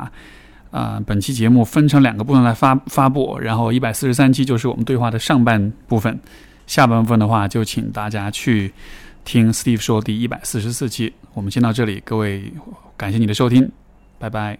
啊、呃本期节目分成两个部分来发发布。然后，一百四十三期就是我们对话的上半部分，下半部分的话就请大家去听 Steve 说第一百四十四期。我们先到这里，各位感谢你的收听，拜拜。